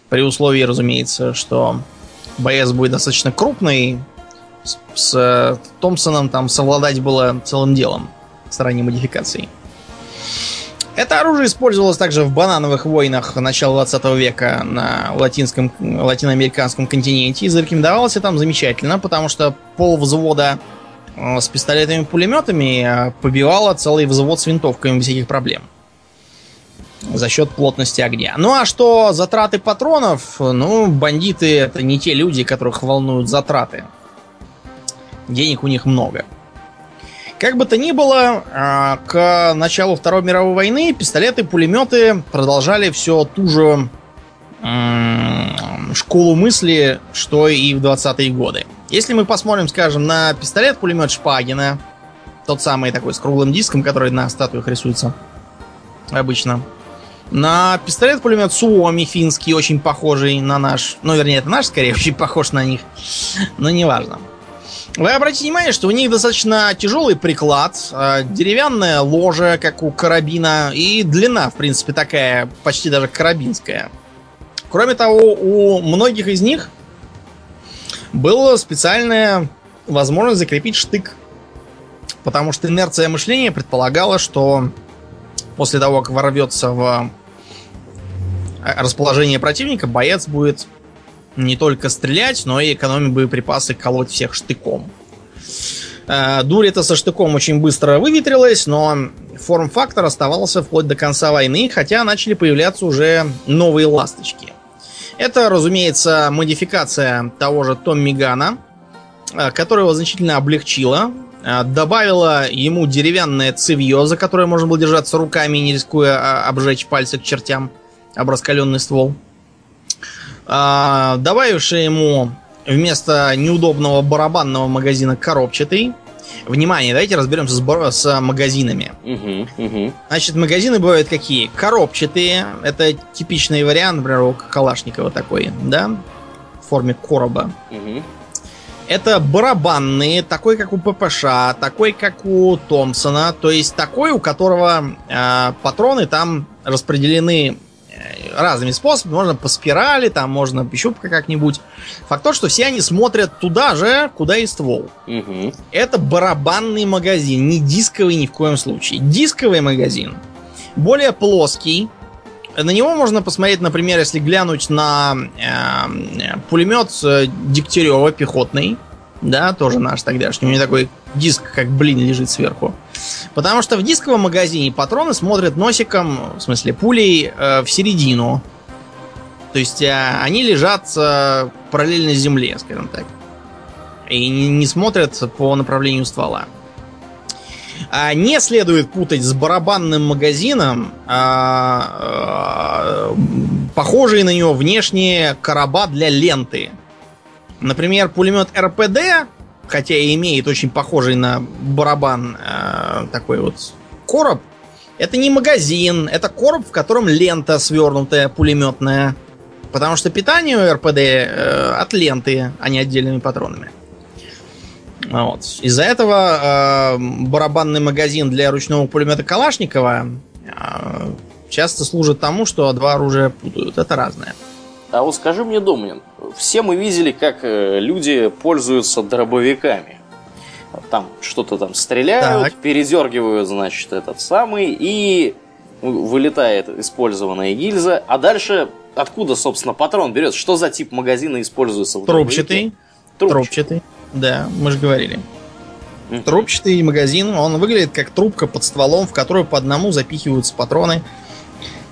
При условии, разумеется, что боец будет достаточно крупный, с, э, Томпсоном там совладать было целым делом с ранней модификацией. Это оружие использовалось также в банановых войнах начала 20 века на латинском, латиноамериканском континенте и зарекомендовался там замечательно, потому что пол взвода э, с пистолетами-пулеметами э, побивало целый взвод с винтовками без всяких проблем. За счет плотности огня. Ну а что затраты патронов? Ну, бандиты это не те люди, которых волнуют затраты. Денег у них много. Как бы то ни было, а, к началу Второй мировой войны пистолеты, пулеметы продолжали все ту же школу мысли, что и в 20-е годы. Если мы посмотрим, скажем, на пистолет-пулемет Шпагина, тот самый такой с круглым диском, который на статуях рисуется обычно, На пистолет-пулемет Суоми финский, очень похожий на наш. Ну, вернее, это наш, скорее, очень похож на них. Но неважно. Вы обратите внимание, что у них достаточно тяжелый приклад, э, деревянное ложе, как у карабина, и длина, в принципе, такая, почти даже карабинская. Кроме того, у многих из них была специальная возможность закрепить штык. Потому что инерция мышления предполагала, что после того, как ворвется в расположение противника, боец будет не только стрелять, но и экономить боеприпасы, колоть всех штыком. Э, дурь это со штыком очень быстро выветрилась, но форм-фактор оставался вплоть до конца войны, хотя начали появляться уже новые ласточки. Это, разумеется, модификация того же Томми Гана, э, которая его значительно облегчила, э, добавила ему деревянное цевье, за которое можно было держаться руками, не рискуя а, обжечь пальцы к чертям об раскаленный ствол. А, добавивший ему вместо неудобного барабанного магазина коробчатый. Внимание, давайте разберемся с, с магазинами. Угу, угу. Значит, магазины бывают какие? Коробчатые. Это типичный вариант, например, у Калашникова такой, да? В форме короба. Угу. Это барабанные, такой как у ППШ, такой как у Томпсона, то есть такой, у которого э, патроны там распределены разными способами. Можно по спирали, там можно щупка как-нибудь. Факт то, что все они смотрят туда же, куда и ствол. Угу. Это барабанный магазин, не дисковый ни в коем случае. Дисковый магазин более плоский. На него можно посмотреть, например, если глянуть на э, пулемет э, Дегтярева пехотный. Да, тоже наш тогдашний. У него такой диск, как блин, лежит сверху. Потому что в дисковом магазине патроны смотрят носиком, в смысле пулей, э, в середину. То есть э, они лежат э, параллельно земле, скажем так. И не, не смотрят по направлению ствола. А, не следует путать с барабанным магазином, а, а, похожие на него внешние короба для ленты. Например, пулемет РПД, хотя и имеет очень похожий на барабан а, такой вот короб, это не магазин, это короб, в котором лента свернутая пулеметная. Потому что питание у РПД э, от ленты, а не отдельными патронами. Вот. Из-за этого э, барабанный магазин для ручного пулемета Калашникова э, часто служит тому, что два оружия путают. Это разное. А вот скажи мне, Домнин, все мы видели, как э, люди пользуются дробовиками. Там что-то там стреляют, Так. передергивают, значит, этот самый, и вылетает использованная гильза. А дальше откуда, собственно, патрон берется? Что за тип магазина используется в Трубчатый. Трубчатый. Трубчатый. Да, мы же говорили. Мгм. Трубчатый магазин, он выглядит как трубка под стволом, в которую по одному запихиваются патроны.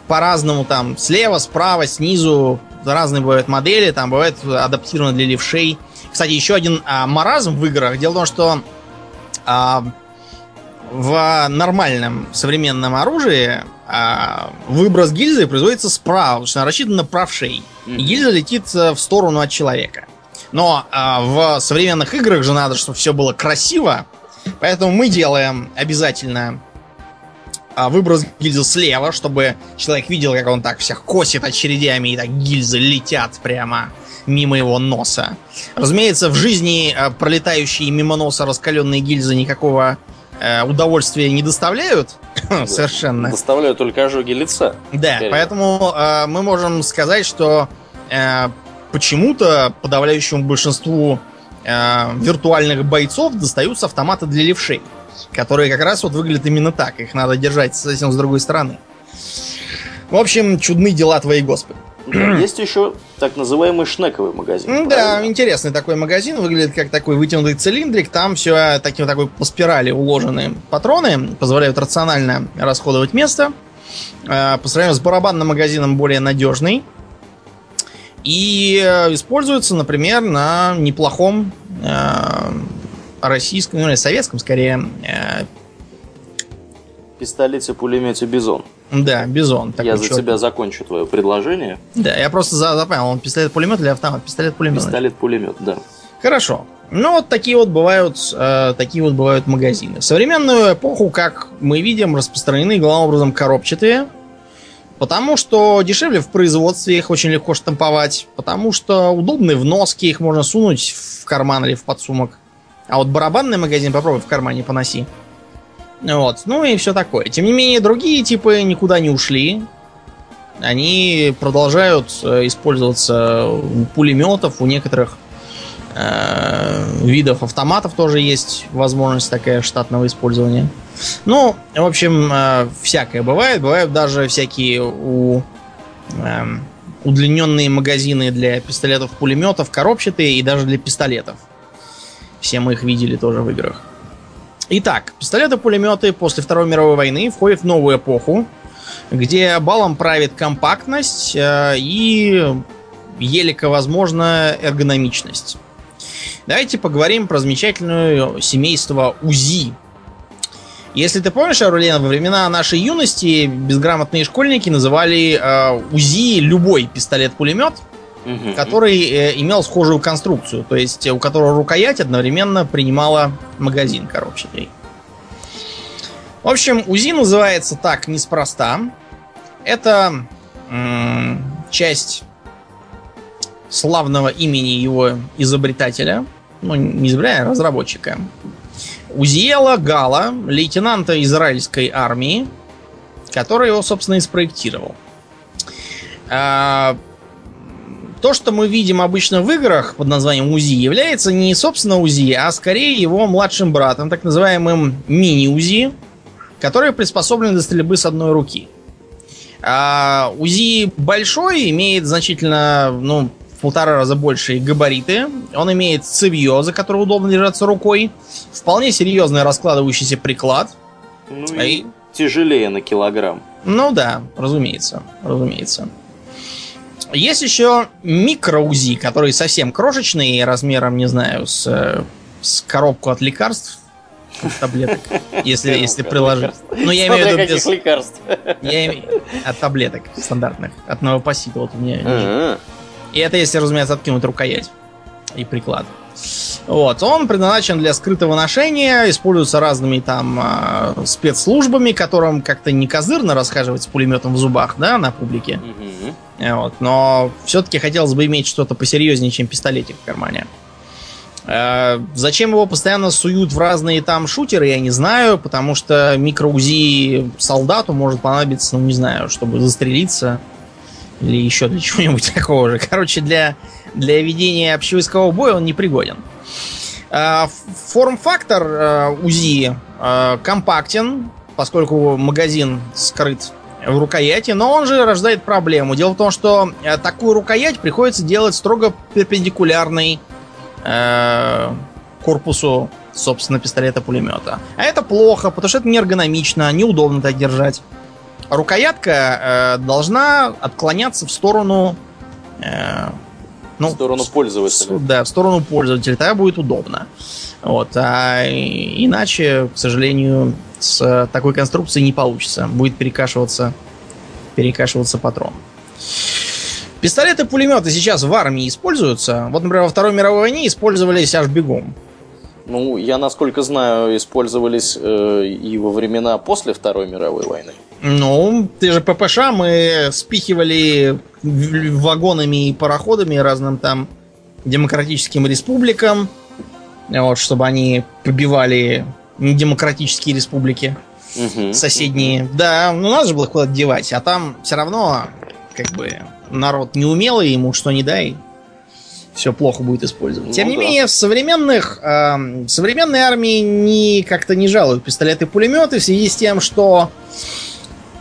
По-разному там, слева, справа, снизу. Разные бывают модели, там бывает адаптированы для левшей. Кстати, еще один а, маразм в играх. Дело в том, что а, в нормальном современном оружии а, выброс гильзы производится справа, потому что она рассчитана на правшей. Мгм. гильза летит э, в сторону от человека. Но а, в современных играх же надо, чтобы все было красиво. Поэтому мы делаем обязательно выброс гильзы слева, чтобы человек видел, как он так всех косит очередями, и так гильзы летят прямо мимо его носа. Разумеется, в жизни а, пролетающие мимо носа раскаленные гильзы никакого э, удовольствия не доставляют. Совершенно. Доставляют только ожоги лица. Да, Скорее. поэтому э, мы можем сказать, что э, почему-то подавляющему большинству э, виртуальных бойцов достаются автоматы для левшей, которые как раз вот выглядят именно так. Их надо держать совсем с другой стороны. В общем, чудны дела твои, Господи. Да, Есть еще так называемый шнековый магазин. Да, правильно? интересный такой магазин. Выглядит как такой вытянутый цилиндрик. Там все таким такой по спирали уложены патроны. Позволяют рационально расходовать место. Э, По сравнению с барабанным магазином более надежный. И э, используется, например, на неплохом э, российском, ну или советском скорее, э, пистолете-пулемете Бизон. да, бизон. Я за чёрный. тебя закончу твое предложение. Да, я просто за- запомнил, он пистолет-пулемет или автомат? Пистолет-пулемет. Пистолет-пулемет, да. Хорошо. Ну, вот такие вот бывают, э, такие вот бывают магазины. В современную эпоху, как мы видим, распространены главным образом коробчатые. Потому что дешевле в производстве их очень легко штамповать. Потому что удобны в носке, их можно сунуть в карман или в подсумок. А вот барабанный магазин попробуй в кармане поноси. Вот. Ну и все такое. Тем не менее, другие типы никуда не ушли. Они продолжают э, использоваться у пулеметов, у некоторых э, видов автоматов тоже есть возможность такая штатного использования. Ну, в общем, э, всякое бывает. Бывают даже всякие у, э, удлиненные магазины для пистолетов, пулеметов, коробчатые и даже для пистолетов. Все мы их видели тоже в играх. Итак, пистолеты-пулеметы после Второй мировой войны входят в новую эпоху, где балом правит компактность э, и елико возможно эргономичность. Давайте поговорим про замечательное семейство УЗИ. Если ты помнишь, Аурелиан, во времена нашей юности безграмотные школьники называли э, УЗИ любой пистолет-пулемет, угу. который э, имел схожую конструкцию, то есть у которого рукоять одновременно принимала магазин коробчатый. В общем, УЗИ называется так неспроста. Это часть славного имени его изобретателя, ну, не изобретателя, а разработчика. Узиела Гала, лейтенанта израильской армии, который его, собственно, и спроектировал. То, что мы видим обычно в играх под названием УЗИ, является не, собственно, УЗИ, а скорее его младшим братом, так называемым мини-УЗИ, который приспособлен для стрельбы с одной руки. А УЗИ большой, имеет значительно, ну, в полтора раза большие габариты. Он имеет цевье, за которое удобно держаться рукой. Вполне серьезный раскладывающийся приклад. Ну и, и тяжелее на килограмм. Ну да, разумеется, разумеется. Есть еще микро-УЗИ, который совсем крошечный, размером, не знаю, с, с коробку от лекарств таблеток, если, если приложить. Ну, я имею в виду без... лекарств. Я имею... От таблеток стандартных. От новопосита. Вот у меня... И это, если, разумеется, откинуть рукоять и приклад. Вот, он предназначен для скрытого ношения, используется разными там э, спецслужбами, которым как-то не козырно расхаживать с пулеметом в зубах, да, на публике. Угу. Вот, но все-таки хотелось бы иметь что-то посерьезнее, чем пистолетик в кармане. Э, зачем его постоянно суют в разные там шутеры, я не знаю, потому что микроузи солдату может понадобиться, ну не знаю, чтобы застрелиться или еще для чего-нибудь такого же. Короче, для, для ведения общевойскового боя он не пригоден. Э, форм-фактор э, УЗИ компактен, поскольку магазин скрыт в рукояти, но он же рождает проблему. Дело в том, что такую рукоять приходится делать строго перпендикулярной э, корпусу, собственно, пистолета-пулемета. А это плохо, потому что это неэргономично, неудобно так держать. Рукоятка э, должна отклоняться в сторону... Э, ну, в сторону пользователя. Да, в сторону пользователя. Тогда будет удобно. Вот. А иначе, к сожалению, с такой конструкцией не получится. Будет перекашиваться, перекашиваться патрон. Пистолеты-пулеметы сейчас в армии используются. Вот, например, во Второй мировой войне использовались аж бегом. Ну, я, насколько знаю, использовались э, и во времена после Второй мировой войны. Ну, ты же ППШ мы спихивали вагонами и пароходами разным там демократическим республикам, вот, чтобы они побивали недемократические республики угу. соседние. Да, ну надо же было куда-то девать, а там все равно как бы народ неумелый, ему что не дай, все плохо будет использовать. Ну, Тем не да. менее, в современных, э, современной армии не, как-то не жалуют пистолеты-пулеметы в связи с тем, что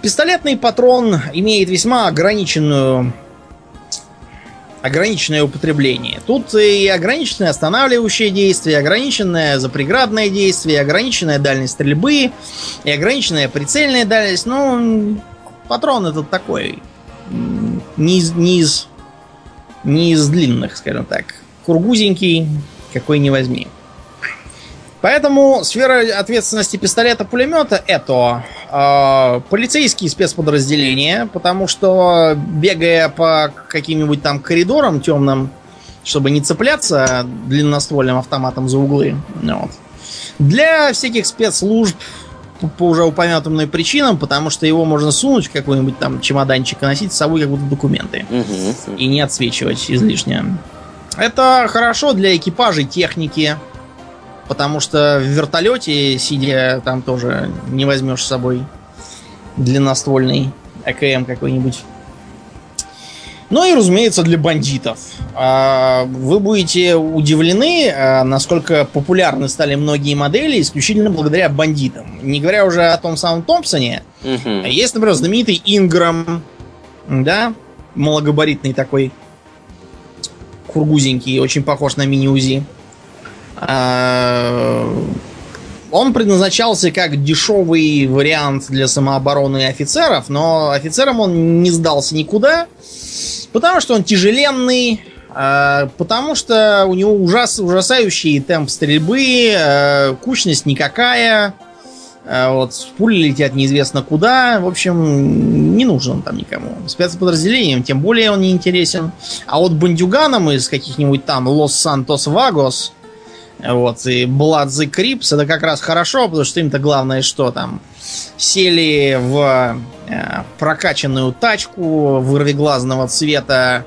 пистолетный патрон имеет весьма ограниченную ограниченное употребление. Тут и ограниченное останавливающее действие, ограниченное запреградное действие, ограниченная дальность стрельбы и ограниченная прицельная дальность. Ну, патрон этот такой не из, не из, не из длинных, скажем так. Кургузенький, какой не возьми. Поэтому сфера ответственности пистолета-пулемета это э, полицейские спецподразделения, потому что бегая по каким-нибудь там коридорам темным, чтобы не цепляться длинноствольным автоматом за углы, вот. для всяких спецслужб, по уже упомянутым мной причинам, потому что его можно сунуть в какой-нибудь там чемоданчик и носить с собой как будто документы. И не отсвечивать излишне. Это хорошо для экипажей техники, потому что в вертолете, сидя там тоже не возьмешь с собой длинноствольный АКМ какой-нибудь. Ну и, разумеется, для бандитов. А, Вы будете удивлены, а, насколько популярны стали многие модели исключительно благодаря бандитам. Не говоря уже о том самом Томпсоне, Мгм. есть, например, знаменитый Инграм, да, малогабаритный такой, кургузенький, очень похож на мини-УЗИ. А, Он предназначался как дешевый вариант для самообороны офицеров, но офицерам он не сдался никуда, потому что он тяжеленный, а, потому что у него ужас, ужасающий темп стрельбы, а, кучность никакая, вот пули летят неизвестно куда. В общем, не нужен он там никому. Спецподразделениям тем более он не интересен. А вот бандюганам из каких-нибудь там Лос Сантос Вагос вот, и the Crips это как раз хорошо, потому что им-то главное что там. Сели в э, прокачанную тачку вырвиглазного цвета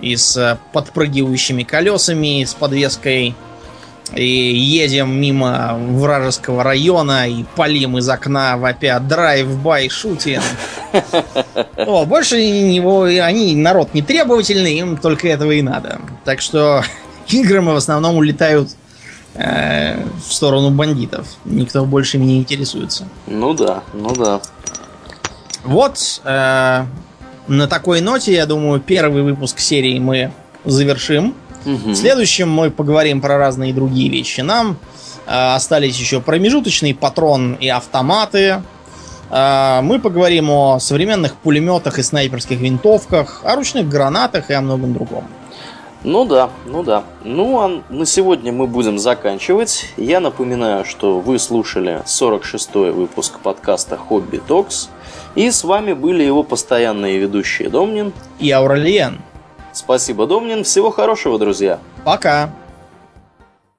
и с подпрыгивающими колесами, с подвеской и едем мимо вражеского района и палим из окна вопя drive-by shooting. Вот, больше ничего они народ не требовательный, им только этого и надо. Так что Инграмы в основном улетают э, в сторону бандитов. Никто больше не интересуется. Ну да, ну да. Вот э, на такой ноте, я думаю, первый выпуск серии мы завершим. Мгм. В следующем мы поговорим про разные другие вещи. Нам э, остались еще промежуточный патрон и автоматы. Э, мы поговорим о современных пулеметах и снайперских винтовках, о ручных гранатах и о многом другом. Ну да, ну да. Ну а на сегодня мы будем заканчивать. Я напоминаю, что вы слушали 46-й выпуск подкаста Хобби Токс. И с вами были его постоянные ведущие Домнин. И Ауралиен. Спасибо, Домнин. Всего хорошего, друзья. Пока.